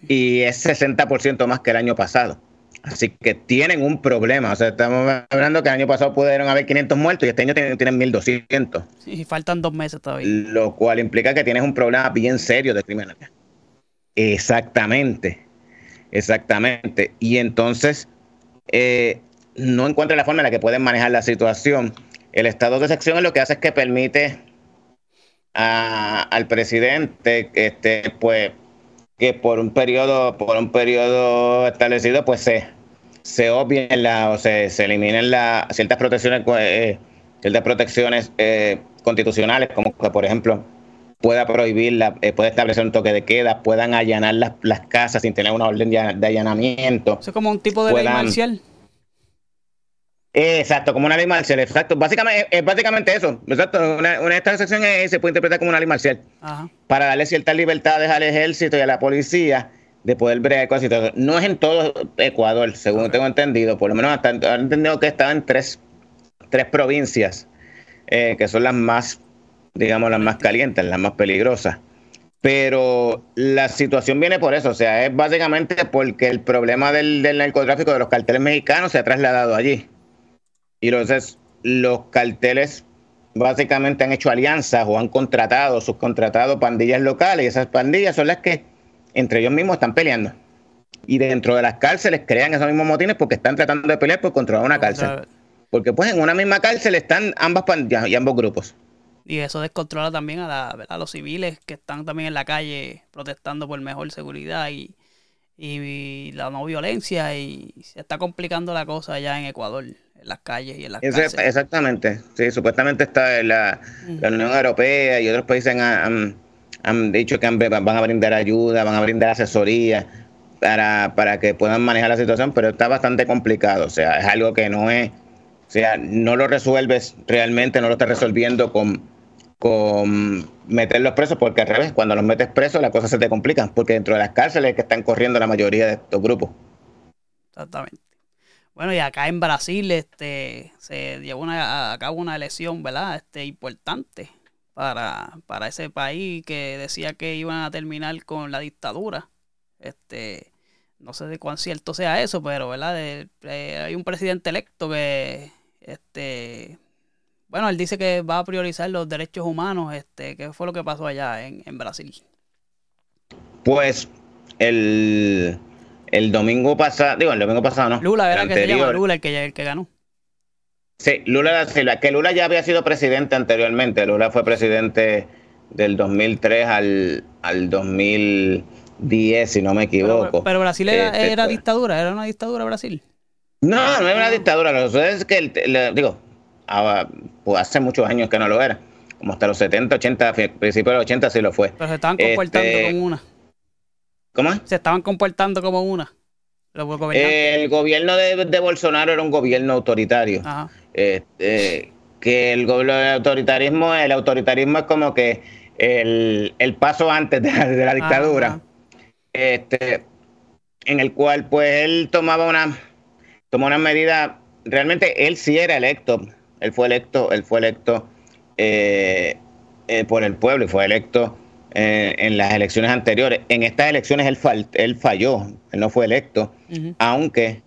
Y es 60% más que el año pasado. Así que tienen un problema. O sea, estamos hablando que el año pasado pudieron haber 500 muertos y este año tienen, tienen 1200. Y faltan dos meses todavía. Lo cual implica que tienes un problema bien serio de criminalidad. Exactamente. Exactamente. Y entonces eh, no encuentra la forma en la que pueden manejar la situación. El estado de sección es lo que hace es que permite al presidente este, pues, que por un periodo, por un periodo establecido, pues se se obvien la, o se, se eliminen la, ciertas protecciones, eh, ciertas protecciones eh, constitucionales, como que, por ejemplo, pueda prohibir, la, eh, puede establecer un toque de queda, puedan allanar las, las casas sin tener una orden de, allanamiento. Eso es como un tipo de ley marcial. Exacto, como una ley marcial, exacto. Básicamente, es básicamente eso. Exacto, una, una esta sección se puede interpretar como una ley marcial. Para darle ciertas libertades al ejército y a la policía de poder bregar con situación. No es en todo Ecuador, según tengo entendido, por lo menos hasta han entendido que estaba en tres, tres provincias, eh, que son las más, digamos, las más calientes, las más peligrosas. Pero la situación viene por eso, o sea, es básicamente porque el problema del, del narcotráfico de los carteles mexicanos se ha trasladado allí. Y entonces los carteles básicamente han hecho alianzas o han contratado, subcontratado pandillas locales y esas pandillas son las que entre ellos mismos están peleando. Y dentro de las cárceles crean esos mismos motines porque están tratando de pelear por controlar una cárcel. Porque pues en una misma cárcel están ambas pandillas y ambos grupos. Y eso descontrola también a, a, los civiles que están también en la calle protestando por mejor seguridad y, y, la no violencia y se está complicando la cosa allá en Ecuador. las calles y en las Exactamente, sí, supuestamente está la, la, Unión Europea y otros países han, han, dicho que van a brindar ayuda, van a brindar asesoría para, para que puedan manejar la situación, pero está bastante complicado, o sea, es algo que no es, o sea, no lo resuelves realmente, no lo estás resolviendo con, con meterlos presos, porque al revés, cuando los metes presos las cosas se te complican, porque dentro de las cárceles es que están corriendo la mayoría de estos grupos. Exactamente. Bueno, y acá en Brasil este, se llevó a cabo una elección, ¿verdad? Este, importante para, para ese país que decía que iban a terminar con la dictadura. Este, no sé de cuán cierto sea eso, pero ¿verdad? hay un presidente electo que este bueno, él dice que va a priorizar los derechos humanos. Este, ¿Qué fue lo que pasó allá en, en Brasil? Pues el, el domingo pasado, digo, el domingo pasado no. Lula el que se llama Lula el que, el que ganó. Sí, Lula que Lula ya había sido presidente anteriormente. Lula fue presidente del 2003 al, al 2010, si no me equivoco. Pero, Brasil era, este, dictadura, era una dictadura Brasil. No, no era una dictadura. Lo que sucede es que, digo, pues hace muchos años que no lo era. Como hasta los 70, 80, principios de los 80 sí lo fue. Pero se estaban comportando este, como una. ¿Cómo Se estaban comportando como una. el gobierno de, Bolsonaro era un gobierno autoritario. Este, que el, autoritarismo, el autoritarismo es como que el, paso antes de la, dictadura. Este, en el cual pues él tomaba una tomó una medida realmente él sí era electo él fue electo él fue electo eh, eh, por el pueblo y fue electo eh, en las elecciones anteriores. En estas elecciones él, él falló, él no fue electo, aunque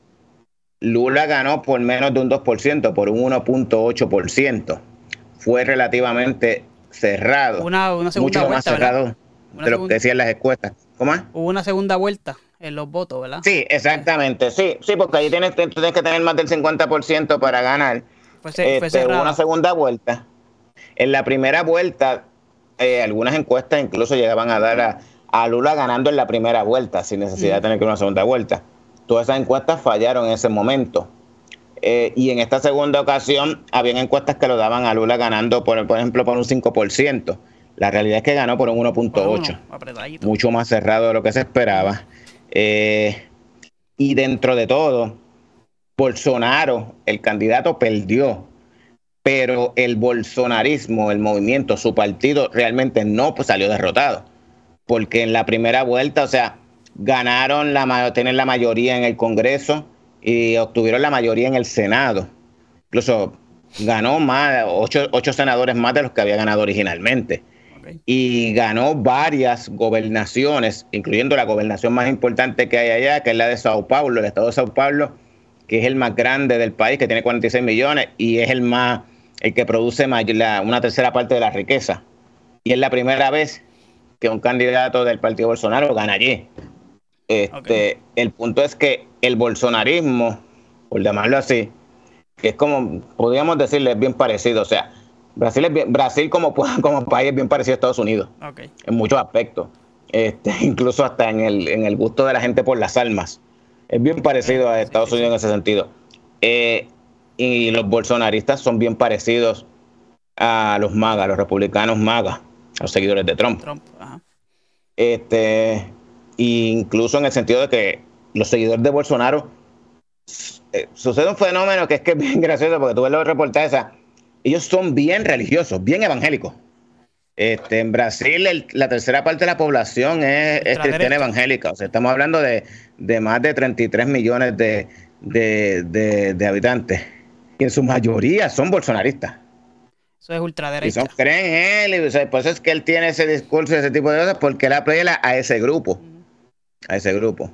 Lula ganó por menos de un 2%, por un 1.8%. Fue relativamente cerrado. Una, mucho más cerrado de lo que decían las encuestas. ¿Cómo es? Hubo una segunda vuelta en los votos, ¿verdad? Sí, exactamente, sí, sí, porque ahí tienes, tienes que tener más del 50% para ganar. Pues, este, una segunda vuelta. En la primera vuelta eh, algunas encuestas incluso llegaban a dar a, Lula ganando en la primera vuelta, sin necesidad de tener que ir a una segunda vuelta. Todas esas encuestas fallaron en ese momento. Eh, y en esta segunda ocasión, habían encuestas que lo daban a Lula ganando, por, por ejemplo, por un 5%. La realidad es que ganó por un 1.8, mucho más cerrado de lo que se esperaba. Eh, y dentro de todo, Bolsonaro, el candidato, perdió pero el bolsonarismo, el movimiento, su partido realmente no pues, salió derrotado, porque en la primera vuelta, o sea, ganaron la tener la mayoría en el Congreso y obtuvieron la mayoría en el Senado. Incluso ganó más, ocho, ocho senadores más de los que había ganado originalmente. Y ganó varias gobernaciones, incluyendo la gobernación más importante que hay allá, que es la de Sao Paulo, el estado de Sao Paulo, que es el más grande del país, que tiene 46 millones y es el más el que produce una tercera parte de la riqueza. Y es la primera vez que un candidato del Partido Bolsonaro gana allí. Este, El punto es que el bolsonarismo, por llamarlo así, que es como, podríamos decirle, es bien parecido. O sea, Brasil, es Brasil como, como país es bien parecido a Estados Unidos. En muchos aspectos. Este, incluso hasta en el, en el gusto de la gente por las almas. Es bien parecido a Estados Unidos en ese sentido. Eh, y los bolsonaristas son bien parecidos a los magas, los republicanos magas, los seguidores de Trump. Este, incluso en el sentido de que los seguidores de Bolsonaro eh, sucede un fenómeno que es que es bien gracioso porque tú ves los reportajes, ellos son bien religiosos, bien evangélicos. Este, en Brasil la tercera parte de la población es, cristiana evangélica, o sea, estamos hablando de, más de 33 millones de, de habitantes y en su mayoría son bolsonaristas. Eso es ultraderecha. Y son, creen en él, y, por eso es que él tiene ese discurso y ese tipo de cosas, porque él apela a ese grupo. A ese grupo.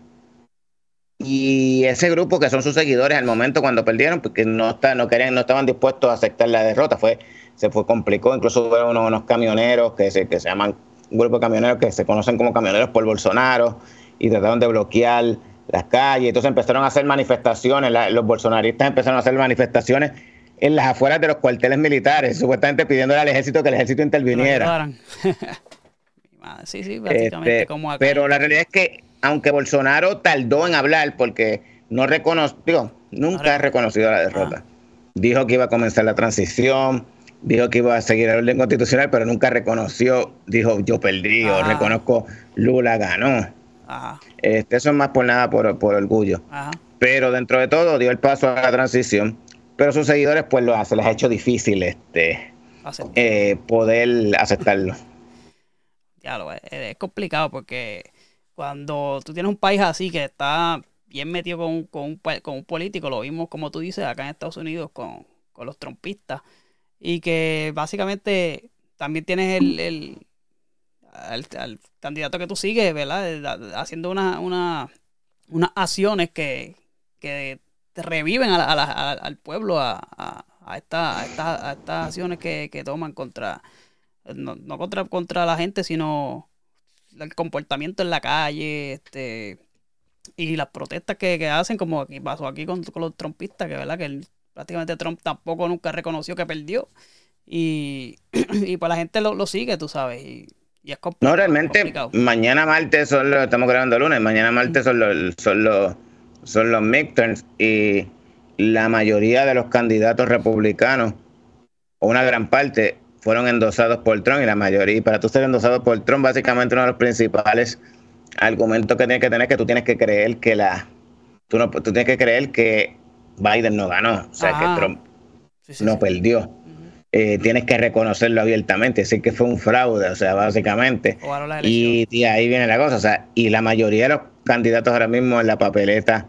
Y ese grupo que son sus seguidores al momento cuando perdieron, porque no, está, no, querían, no estaban dispuestos a aceptar la derrota, fue, se fue complicó. Incluso hubo unos, camioneros que se, que se llaman, un grupo de camioneros que se conocen como camioneros por Bolsonaro, y trataron de bloquear las calles, entonces empezaron a hacer manifestaciones, los bolsonaristas empezaron a hacer manifestaciones en las afueras de los cuarteles militares, supuestamente pidiéndole al ejército que el ejército interviniera. sí, sí, básicamente este, como Pero la realidad es que, aunque Bolsonaro tardó en hablar porque no reconoció, nunca ha reconocido la derrota. dijo que iba a comenzar la transición, dijo que iba a seguir el orden constitucional, pero nunca reconoció, dijo yo perdí, o reconozco Lula ganó. Este, eso es más por nada por, orgullo. Pero dentro de todo dio el paso a la transición, pero sus seguidores pues lo, se les ha hecho difícil este eh, poder aceptarlo. Ya lo es, es complicado porque cuando tú tienes un país así que está bien metido con, con, un, con un político, lo vimos como tú dices acá en Estados Unidos con, los trompistas, y que básicamente también tienes el, el al, candidato que tú sigues, ¿verdad? Haciendo una, una, unas acciones que, que reviven a al pueblo a, a, esta, a, estas acciones que, que toman contra, no, no, contra, contra la gente, sino el comportamiento en la calle, este y las protestas que, hacen, como aquí pasó aquí con, los trompistas, que verdad que prácticamente Trump tampoco nunca reconoció que perdió. Y, y pues la gente lo, sigue, tú sabes. Y, es complicado. No, realmente, mañana martes son los, estamos grabando lunes, mañana martes son los, son los, son los midterms y la mayoría de los candidatos republicanos, o una gran parte, fueron endosados por Trump y la mayoría, y para tú ser endosado por Trump, básicamente uno de los principales argumentos que tienes que tener es que tú tienes que creer que la, tú, no, tú tienes que creer que Biden no ganó, o sea, que Trump no perdió. Eh, tienes que reconocerlo abiertamente, decir que fue un fraude, o sea, básicamente. Y, y, ahí viene la cosa, o sea, y la mayoría de los candidatos ahora mismo en la papeleta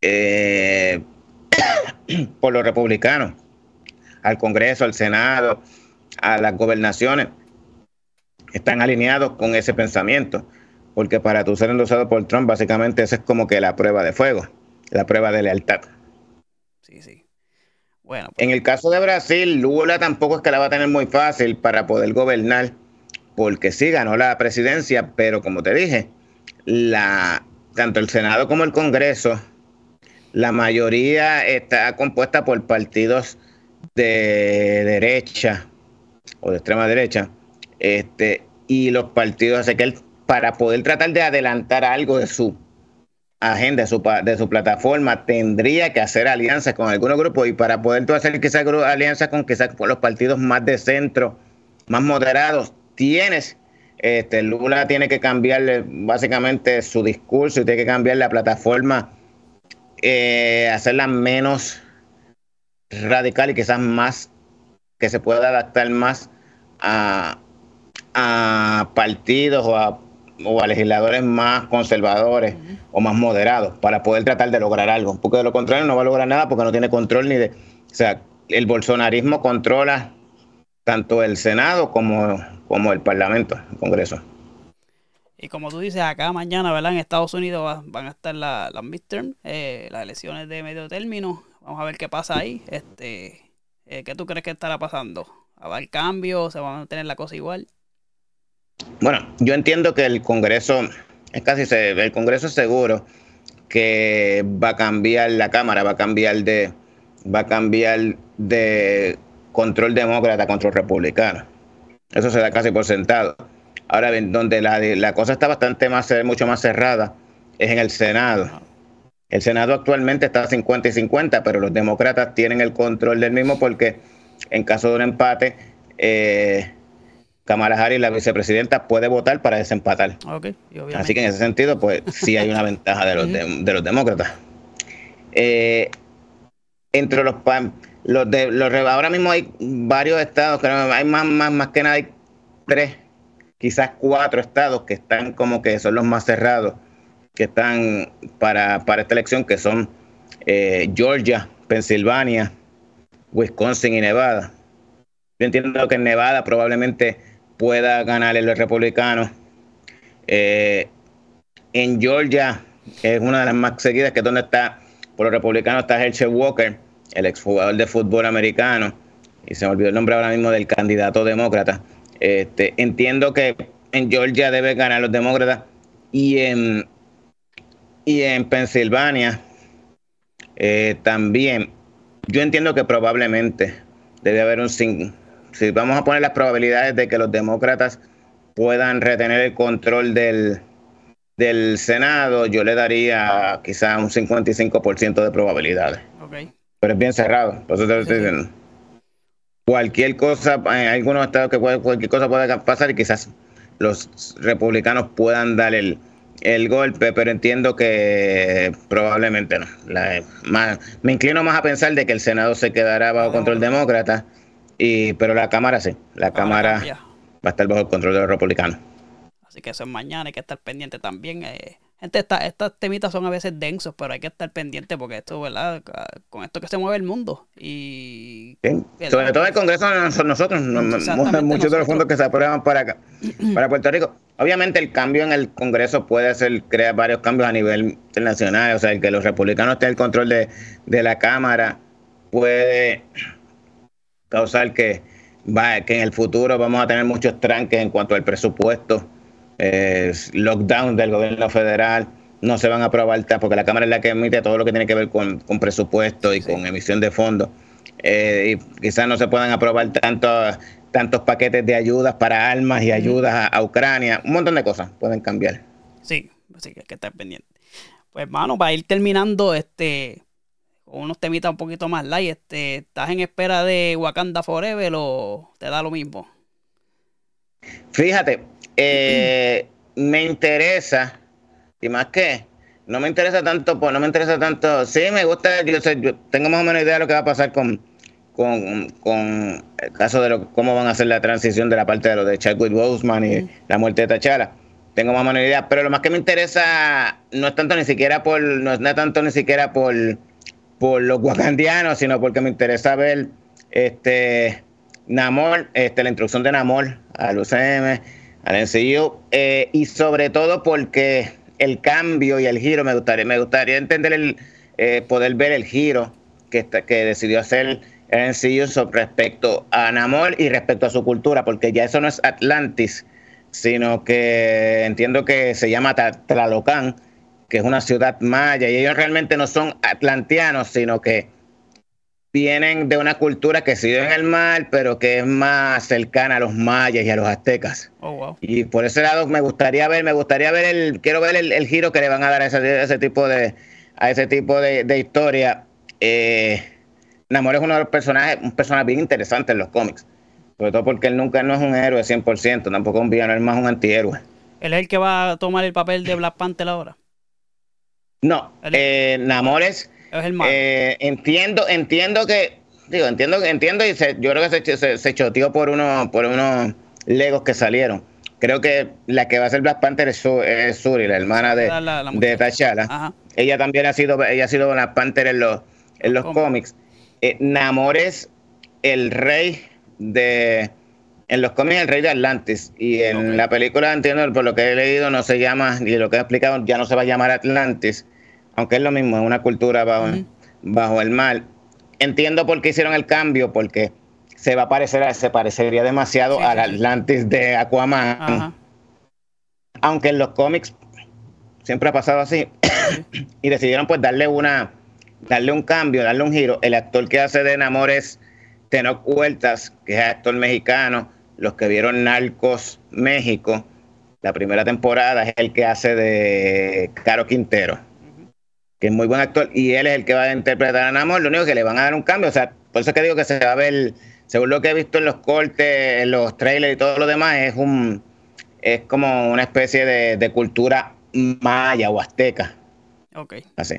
eh, por los republicanos, al Congreso, al Senado, a las gobernaciones, están alineados con ese pensamiento. Porque para tú ser endosado por Trump, básicamente esa es como que la prueba de fuego, la prueba de lealtad. Sí, sí. Bueno, pues. En el caso de Brasil, Lula tampoco es que la va a tener muy fácil para poder gobernar, porque sí ganó la presidencia, pero como te dije, la, tanto el Senado como el Congreso, la mayoría está compuesta por partidos de derecha, o de extrema derecha, este, y los partidos, así que él, para poder tratar de adelantar algo de su agenda, de su, de su plataforma, tendría que hacer alianzas con algunos grupos. Y para poder hacer quizás alianzas con quizás los partidos más de centro, más moderados, tienes, este, Lula tiene que cambiarle básicamente su discurso y tiene que cambiar la plataforma, eh, hacerla menos radical y quizás más que se pueda adaptar más a, partidos o a, legisladores más conservadores o más moderados para poder tratar de lograr algo. Porque de lo contrario no va a lograr nada porque no tiene control ni de... O sea, el bolsonarismo controla tanto el Senado como, como el Parlamento, el Congreso. Y como tú dices, acá mañana, ¿verdad? En Estados Unidos van a estar las midterm, eh, las elecciones de medio término. Vamos a ver qué pasa ahí. Este, eh, ¿Qué tú crees que estará pasando? ¿Va a haber cambio? ¿Se va a mantener la cosa igual? Bueno, yo entiendo que el Congreso, es casi el Congreso es seguro que va a cambiar la Cámara, va a cambiar de, va a cambiar de control demócrata control republicano. Eso se da casi por sentado. Ahora bien, donde la, la cosa está bastante más, mucho más cerrada es en el Senado. El Senado actualmente está 50 y 50, pero los demócratas tienen el control del mismo porque en caso de un empate, eh, Kamala Harris, la vicepresidenta, puede votar para desempatar. Así que en ese sentido, pues sí hay una ventaja de los, de, los demócratas. Eh, entre los, los de los ahora mismo hay varios estados, creo, hay más, más, más que nada hay tres, quizás cuatro estados que están como que son los más cerrados que están para, esta elección, que son eh, Georgia, Pensilvania, Wisconsin y Nevada. Yo entiendo que en Nevada probablemente pueda ganar el republicano. Eh, en Georgia, es una de las más seguidas, que es donde está, por los republicanos, está Herschel Walker, el exjugador de fútbol americano, y se me olvidó el nombre ahora mismo del candidato demócrata. Este, entiendo que en Georgia debe ganar los demócratas y en y en Pensilvania eh, también, yo entiendo que probablemente debe haber un... Si vamos a poner las probabilidades de que los demócratas puedan retener el control del, del Senado, yo le daría quizás un 55% de probabilidades. Pero es bien cerrado. Por eso te lo estoy diciendo. Cualquier cosa, en algunos estados que puede, cualquier cosa puede pasar y quizás los republicanos puedan dar el, el golpe, pero entiendo que probablemente no. más, me inclino más a pensar de que el Senado se quedará bajo control demócrata, y, pero la Cámara sí, la Cámara va a estar bajo el control de los republicanos. Así que eso es mañana, hay que estar pendiente también. Eh, gente, esta, estas temitas son a veces densos, pero hay que estar pendiente porque esto, ¿verdad? Con esto que se mueve el mundo. Y. Sobre todo el Congreso, nosotros, muchos de los fondos que se aprueban para acá, para Puerto Rico. Obviamente, el cambio en el Congreso puede hacer, crear varios cambios a nivel internacional. O sea, el que los republicanos tengan el control de, de la Cámara puede causar que, que en el futuro vamos a tener muchos tranques en cuanto al presupuesto eh, lockdown del gobierno federal, no se van a aprobar porque la Cámara es la que emite todo lo que tiene que ver con, presupuesto y con emisión de fondos. Eh, y quizás no se puedan aprobar tantos tantos paquetes de ayudas para armas y ayudas a, Ucrania. Un montón de cosas pueden cambiar. Sí, así que hay que estar pendiente. Pues, hermano, para ir terminando, este, con unos temitas un poquito más light, este, ¿estás en espera de Wakanda Forever o te da lo mismo? Fíjate, eh, me interesa, y más que, no me interesa tanto, pues no me interesa tanto, sí me gusta, yo, sé, yo tengo más o menos idea de lo que va a pasar con, con, el caso de lo, cómo van a hacer la transición de la parte de lo de Chadwick Boseman y la muerte de Tachala. Tengo más o menos idea, pero lo más que me interesa no es tanto ni siquiera por, no es tanto ni siquiera por, por los wakandianos, sino porque me interesa ver este Namor, este, la introducción de Namor al UCM, al eh, y sobre todo porque el cambio y el giro, me gustaría, me gustaría entender el, eh, poder ver el giro que, que decidió hacer el NCU respecto a Namor y respecto a su cultura, porque ya eso no es Atlantis, sino que entiendo que se llama Tlalocan, que es una ciudad maya, y ellos realmente no son atlantianos, sino que vienen de una cultura que sigue en el mar, pero que es más cercana a los mayas y a los aztecas. Oh, y por ese lado me gustaría ver, me gustaría ver el, quiero ver el, giro que le van a dar a ese, tipo de, a ese tipo de, historia. Eh, Namor es uno de los personajes, un personaje bien interesante en los cómics. Sobre todo porque él nunca no es un héroe 100%, tampoco es un villano, es más un antihéroe. ¿Él es el que va a tomar el papel de Black Panther ahora? No, eh, Namor es eh, entiendo, entiendo que, digo, entiendo, entiendo y yo creo que se, se, choteó por uno, por unos legos que salieron. Creo que la que va a ser Black Panther es, Suri, la hermana de, de T'Challa. Ella también ha sido, ella ha sido Black Panther en los, en los cómics. Eh, Namor es el rey de, en los cómics el rey de Atlantis y en la película entiendo por lo que he leído no se llama y lo que he explicado ya no se va a llamar Atlantis aunque es lo mismo, es una cultura bajo, bajo el mar. Entiendo por qué hicieron el cambio, porque se va a parecer, se parecería demasiado al Atlantis de Aquaman. Aunque en los cómics siempre ha pasado así. y decidieron pues darle una, darle un cambio, darle un giro. El actor que hace de Namor es Tenoch Huertas, que es actor mexicano. Los que vieron Narcos México, la primera temporada, es el que hace de Caro Quintero que es muy buen actor, y él es el que va a interpretar a Namor, lo único que le van a dar un cambio, o sea, por eso que digo que se va a ver, según lo que he visto en los cortes, en los trailers y todo lo demás, es un es como una especie de, cultura maya o azteca. Ok. Así.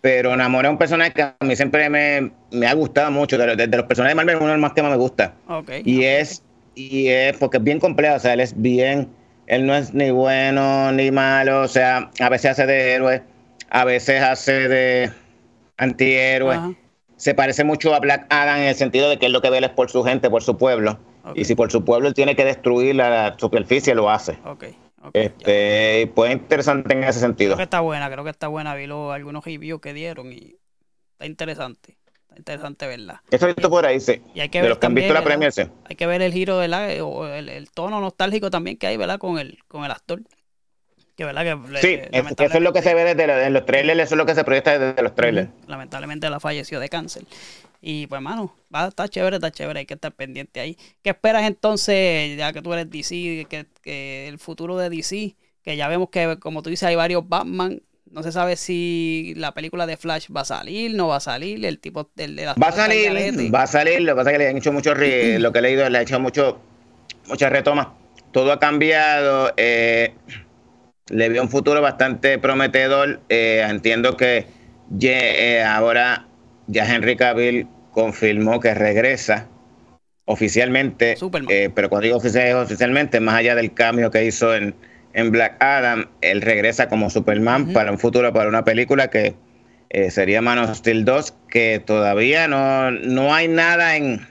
Pero Namor es un personaje que a mí siempre me, ha gustado mucho, de, los personajes de Marvel es uno de los más que más me gusta. Okay. Y es, y es porque es bien complejo, o sea, él es bien, él no es ni bueno ni malo, o sea, a veces hace de héroe a veces hace de antihéroe. Se parece mucho a Black Adam en el sentido de que él lo que ve es por su gente, por su pueblo. Y si por su pueblo él tiene que destruir la superficie, lo hace. Okay, este, pues interesante en ese sentido. Creo que está buena, creo que está buena. Vi algunos reviews que dieron y está interesante. Está interesante verla. Eso visto por ahí, sí. Y hay que de los que han visto la premia, Hay que ver el giro de la, o el, el, tono nostálgico también que hay, ¿verdad? Con el, con el actor. Que, ¿verdad? Que, sí, eso es lo que se ve desde en los trailers, eso es lo que se proyecta desde los trailers. Lamentablemente la falleció de cáncer. Y pues, mano, va, está chévere, está chévere, hay que estar pendiente ahí. ¿Qué esperas entonces, ya que tú eres DC, que, el futuro de DC, que ya vemos que, como tú dices, hay varios Batman, No se sabe si la película de Flash va a salir, no va a salir, el tipo de, Va a salir, va a salir, lo que pasa es que le han hecho mucho, lo que he leído, le han hecho mucho, muchas retomas. Todo ha cambiado, eh, le veo un futuro bastante prometedor. Eh, entiendo que eh, ahora ya Henry Cavill confirmó que regresa oficialmente, pero cuando digo oficialmente, más allá del cambio que hizo en en Black Adam, él regresa como Superman para un futuro, para una película que eh, sería Man of Steel 2, que todavía no, no hay nada en...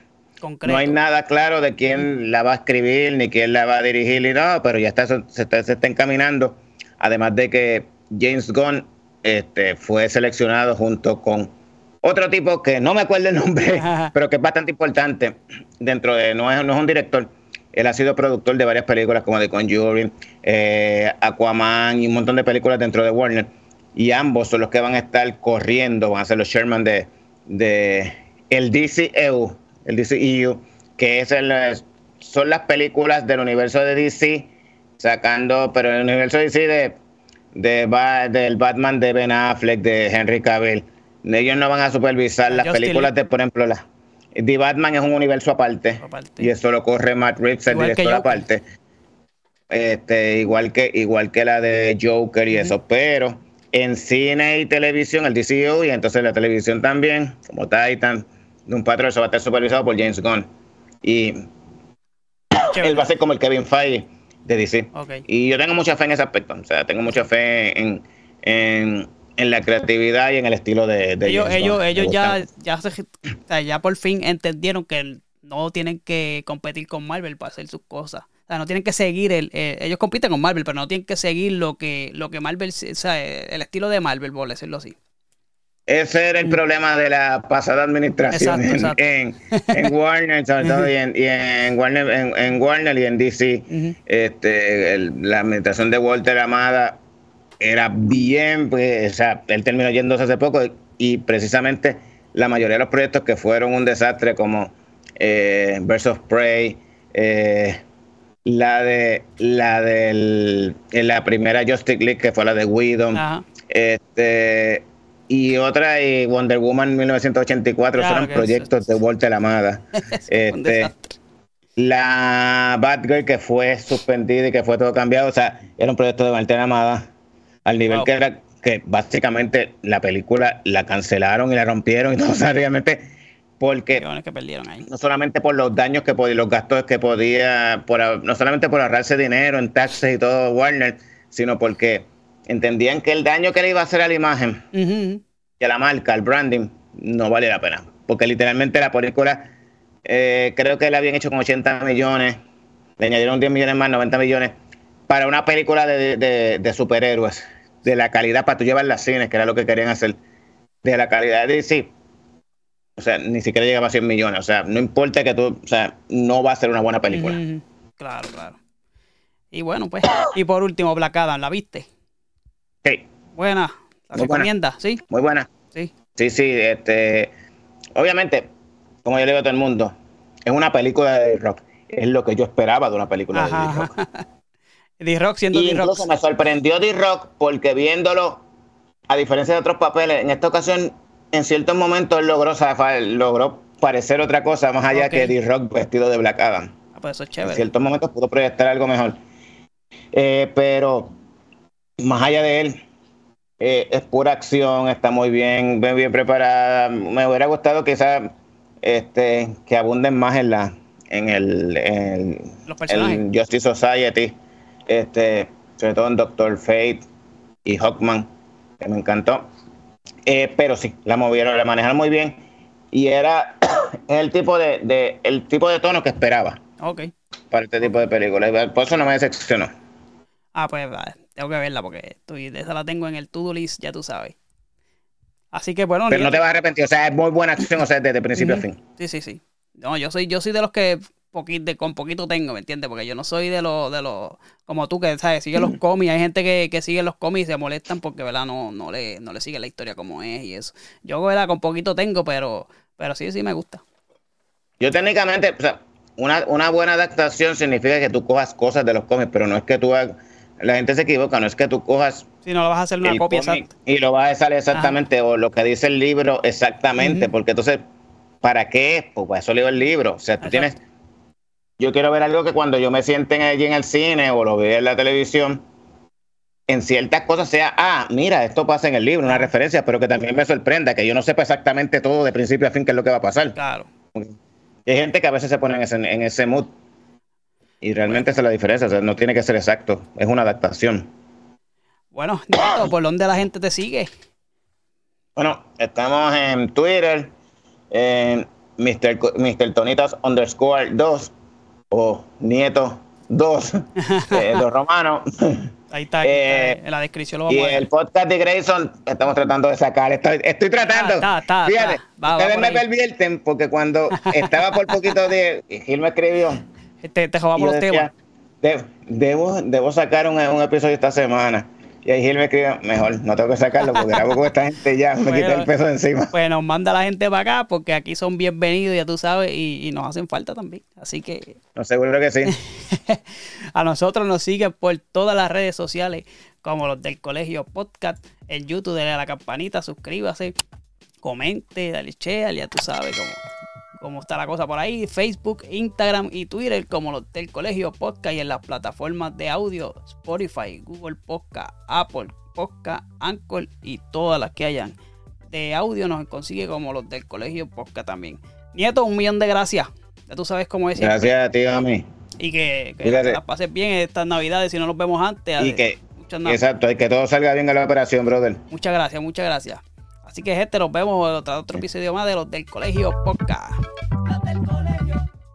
No hay nada claro de quién la va a escribir ni quién la va a dirigir y no, pero ya está, se, está, se está encaminando. Además de que James Gunn este, fue seleccionado junto con otro tipo que no me acuerdo el nombre, pero que es bastante importante dentro de, no es, no es un director, él ha sido productor de varias películas como The Conjuring, eh, Aquaman y un montón de películas dentro de Warner. Y ambos son los que van a estar corriendo, van a ser los Sherman de, de el DCEU, el DCEU, que es el, son las películas del universo de DC, sacando, pero el universo DC de, de, del Batman de Ben Affleck, de Henry Cavill. Ellos no van a supervisar las películas de, por ejemplo, las The Batman es un universo aparte, y eso lo corre Matt Reeves, el director aparte. Este, igual que igual que la de Joker y eso, pero en cine y televisión el DCU y entonces la televisión también, como Titan, de un patrón, eso va a estar supervisado por James Gunn. Y él va a ser como el Kevin Feige de DC. Y yo tengo mucha fe en ese aspecto, o sea, tengo mucha fe en, en en la creatividad y en el estilo de, de ellos ellos, ellos ya ya, ya por fin entendieron que no tienen que competir con Marvel para hacer sus cosas. O sea, no tienen que seguir el, ellos compiten con Marvel pero no tienen que seguir lo que lo que Marvel o sea el estilo de Marvel por decirlo así ese era el mm. problema de la pasada administración en, Warner, y en, Warner, en, Warner y en DC. este, la administración de Walter Amada era bien, pues, o sea, él terminó yéndose hace poco y precisamente la mayoría de los proyectos que fueron un desastre como eh, of Prey, eh, la de la del la primera Justice League que fue la de Widow, este y otra y Wonder Woman 1984 fueron proyectos de Walter Amada. este, la Batgirl que fue suspendida y que fue todo cambiado, o sea, era un proyecto de Walter Amada al nivel que era que básicamente la película la cancelaron y la rompieron y no o realmente porque que perdieron ahí. no solamente por los daños que podía, los gastos que podía, por, no solamente por ahorrarse dinero en taxes y todo Warner, sino porque entendían que el daño que le iba a hacer a la imagen y a la marca, al branding, no vale la pena. Porque literalmente la película eh, creo que la habían hecho con 80 millones, le añadieron 10 millones más, 90 millones, para una película de, de superhéroes de la calidad para tú llevar las cines, que era lo que querían hacer, de la calidad de DC. O sea, ni siquiera llegaba a 100 millones. O sea, no importa que tú, o sea, no va a ser una buena película. Claro, claro. Y bueno, pues, y por último, Black Adam, ¿la viste? Sí. Buena. ¿La recomienda? ¿Sí? Muy buena. Sí. Sí, sí, este, obviamente, como yo le digo a todo el mundo, es una película de rock. Es lo que yo esperaba de una película de rock. D-Rock siendo D-Rock. Incluso me sorprendió D-Rock porque viéndolo, a diferencia de otros papeles, en esta ocasión, en ciertos momentos logró, logró parecer otra cosa más allá que D-Rock vestido de Black Adam. Ah, pues eso es chévere. En ciertos momentos pudo proyectar algo mejor. Eh, pero más allá de él, eh, es pura acción, está muy bien, bien, bien preparada. Me hubiera gustado quizás este, que abunden más en la en el, en el Justice Society este, sobre todo en Doctor Fate y Hawkman, que me encantó. Eh, pero sí, la movieron, la manejaron muy bien y era el tipo de, el tipo de tono que esperaba. Ok. Para este tipo de películas. Por eso no me decepcionó. Ah, pues tengo que verla porque estoy, esa la tengo en el to-do list, ya tú sabes. Así que bueno. Pero no te vas a arrepentir, o sea, es muy buena acción, o sea, desde principio a fin. Sí, sí, sí. No, yo soy, yo soy de los que poquito, con poquito tengo, ¿me entiendes? Porque yo no soy de los, de los, como tú que, ¿sabes? Sigue los cómics, hay gente que, sigue los cómics y se molestan porque, ¿verdad? No, no, le, no le sigue la historia como es y eso. Yo, ¿verdad? Con poquito tengo, pero, pero sí, sí me gusta. Yo técnicamente, o sea, una, una buena adaptación significa que tú cojas cosas de los cómics, pero no es que tú la gente se equivoca, no es que tú cojas si no lo vas a hacer una copia exacta. Y lo vas a hacer exactamente, o lo que dice el libro exactamente, porque entonces, ¿para qué es? Pues para eso leo el libro. O sea, tú tienes. Yo quiero ver algo que cuando yo me sienten allí en el cine o lo vea en la televisión, en ciertas cosas sea, ah, mira, esto pasa en el libro, una referencia, pero que también me sorprenda, que yo no sepa exactamente todo de principio a fin qué es lo que va a pasar. Claro. Hay gente que a veces se pone en ese, en ese mood. Y realmente esa es la diferencia, o sea, no tiene que ser exacto, es una adaptación. Bueno, ¿por dónde la gente te sigue? Bueno, estamos en Twitter, en Mr. Mr. Tonitas underscore 2 o Nieto 2, eh, los romanos. Ahí está, eh, en la descripción lo vamos y a ver. el podcast de Grayson estamos tratando de sacar. Estoy, estoy tratando. Está, está, Fíjate, ustedes me pervierten porque cuando estaba por poquito de. Gil me escribió. Te, te los temas. debo, debo sacar un, un episodio esta semana. Y ahí él me escribe, mejor, no tengo que sacarlo porque grabo con esta gente ya, me quita el peso de encima. Pues nos manda la gente para acá porque aquí son bienvenidos, ya tú sabes, y, nos hacen falta también. Así que... No, seguro que sí. a nosotros nos siguen por todas las redes sociales, como los del Colegio Podcast, en YouTube, dale a la campanita, suscríbase, comente, dale share, ya tú sabes cómo cómo está la cosa por ahí, Facebook, Instagram y Twitter como los del Colegio Podcast y en las plataformas de audio Spotify, Google Podcast, Apple Podcast, Anchor y todas las que hayan. De audio nos consigue como los del Colegio Podcast también. Nieto, un millón de gracias. Ya tú sabes cómo es. Gracias a ti, a mí. Y que, que las pases bien estas navidades si no nos vemos antes. Y que, exacto, y que todo salga bien en la operación, brother. Muchas gracias, muchas gracias. Así que, gente, nos vemos en otro, otro episodio más de los del colegio podcast.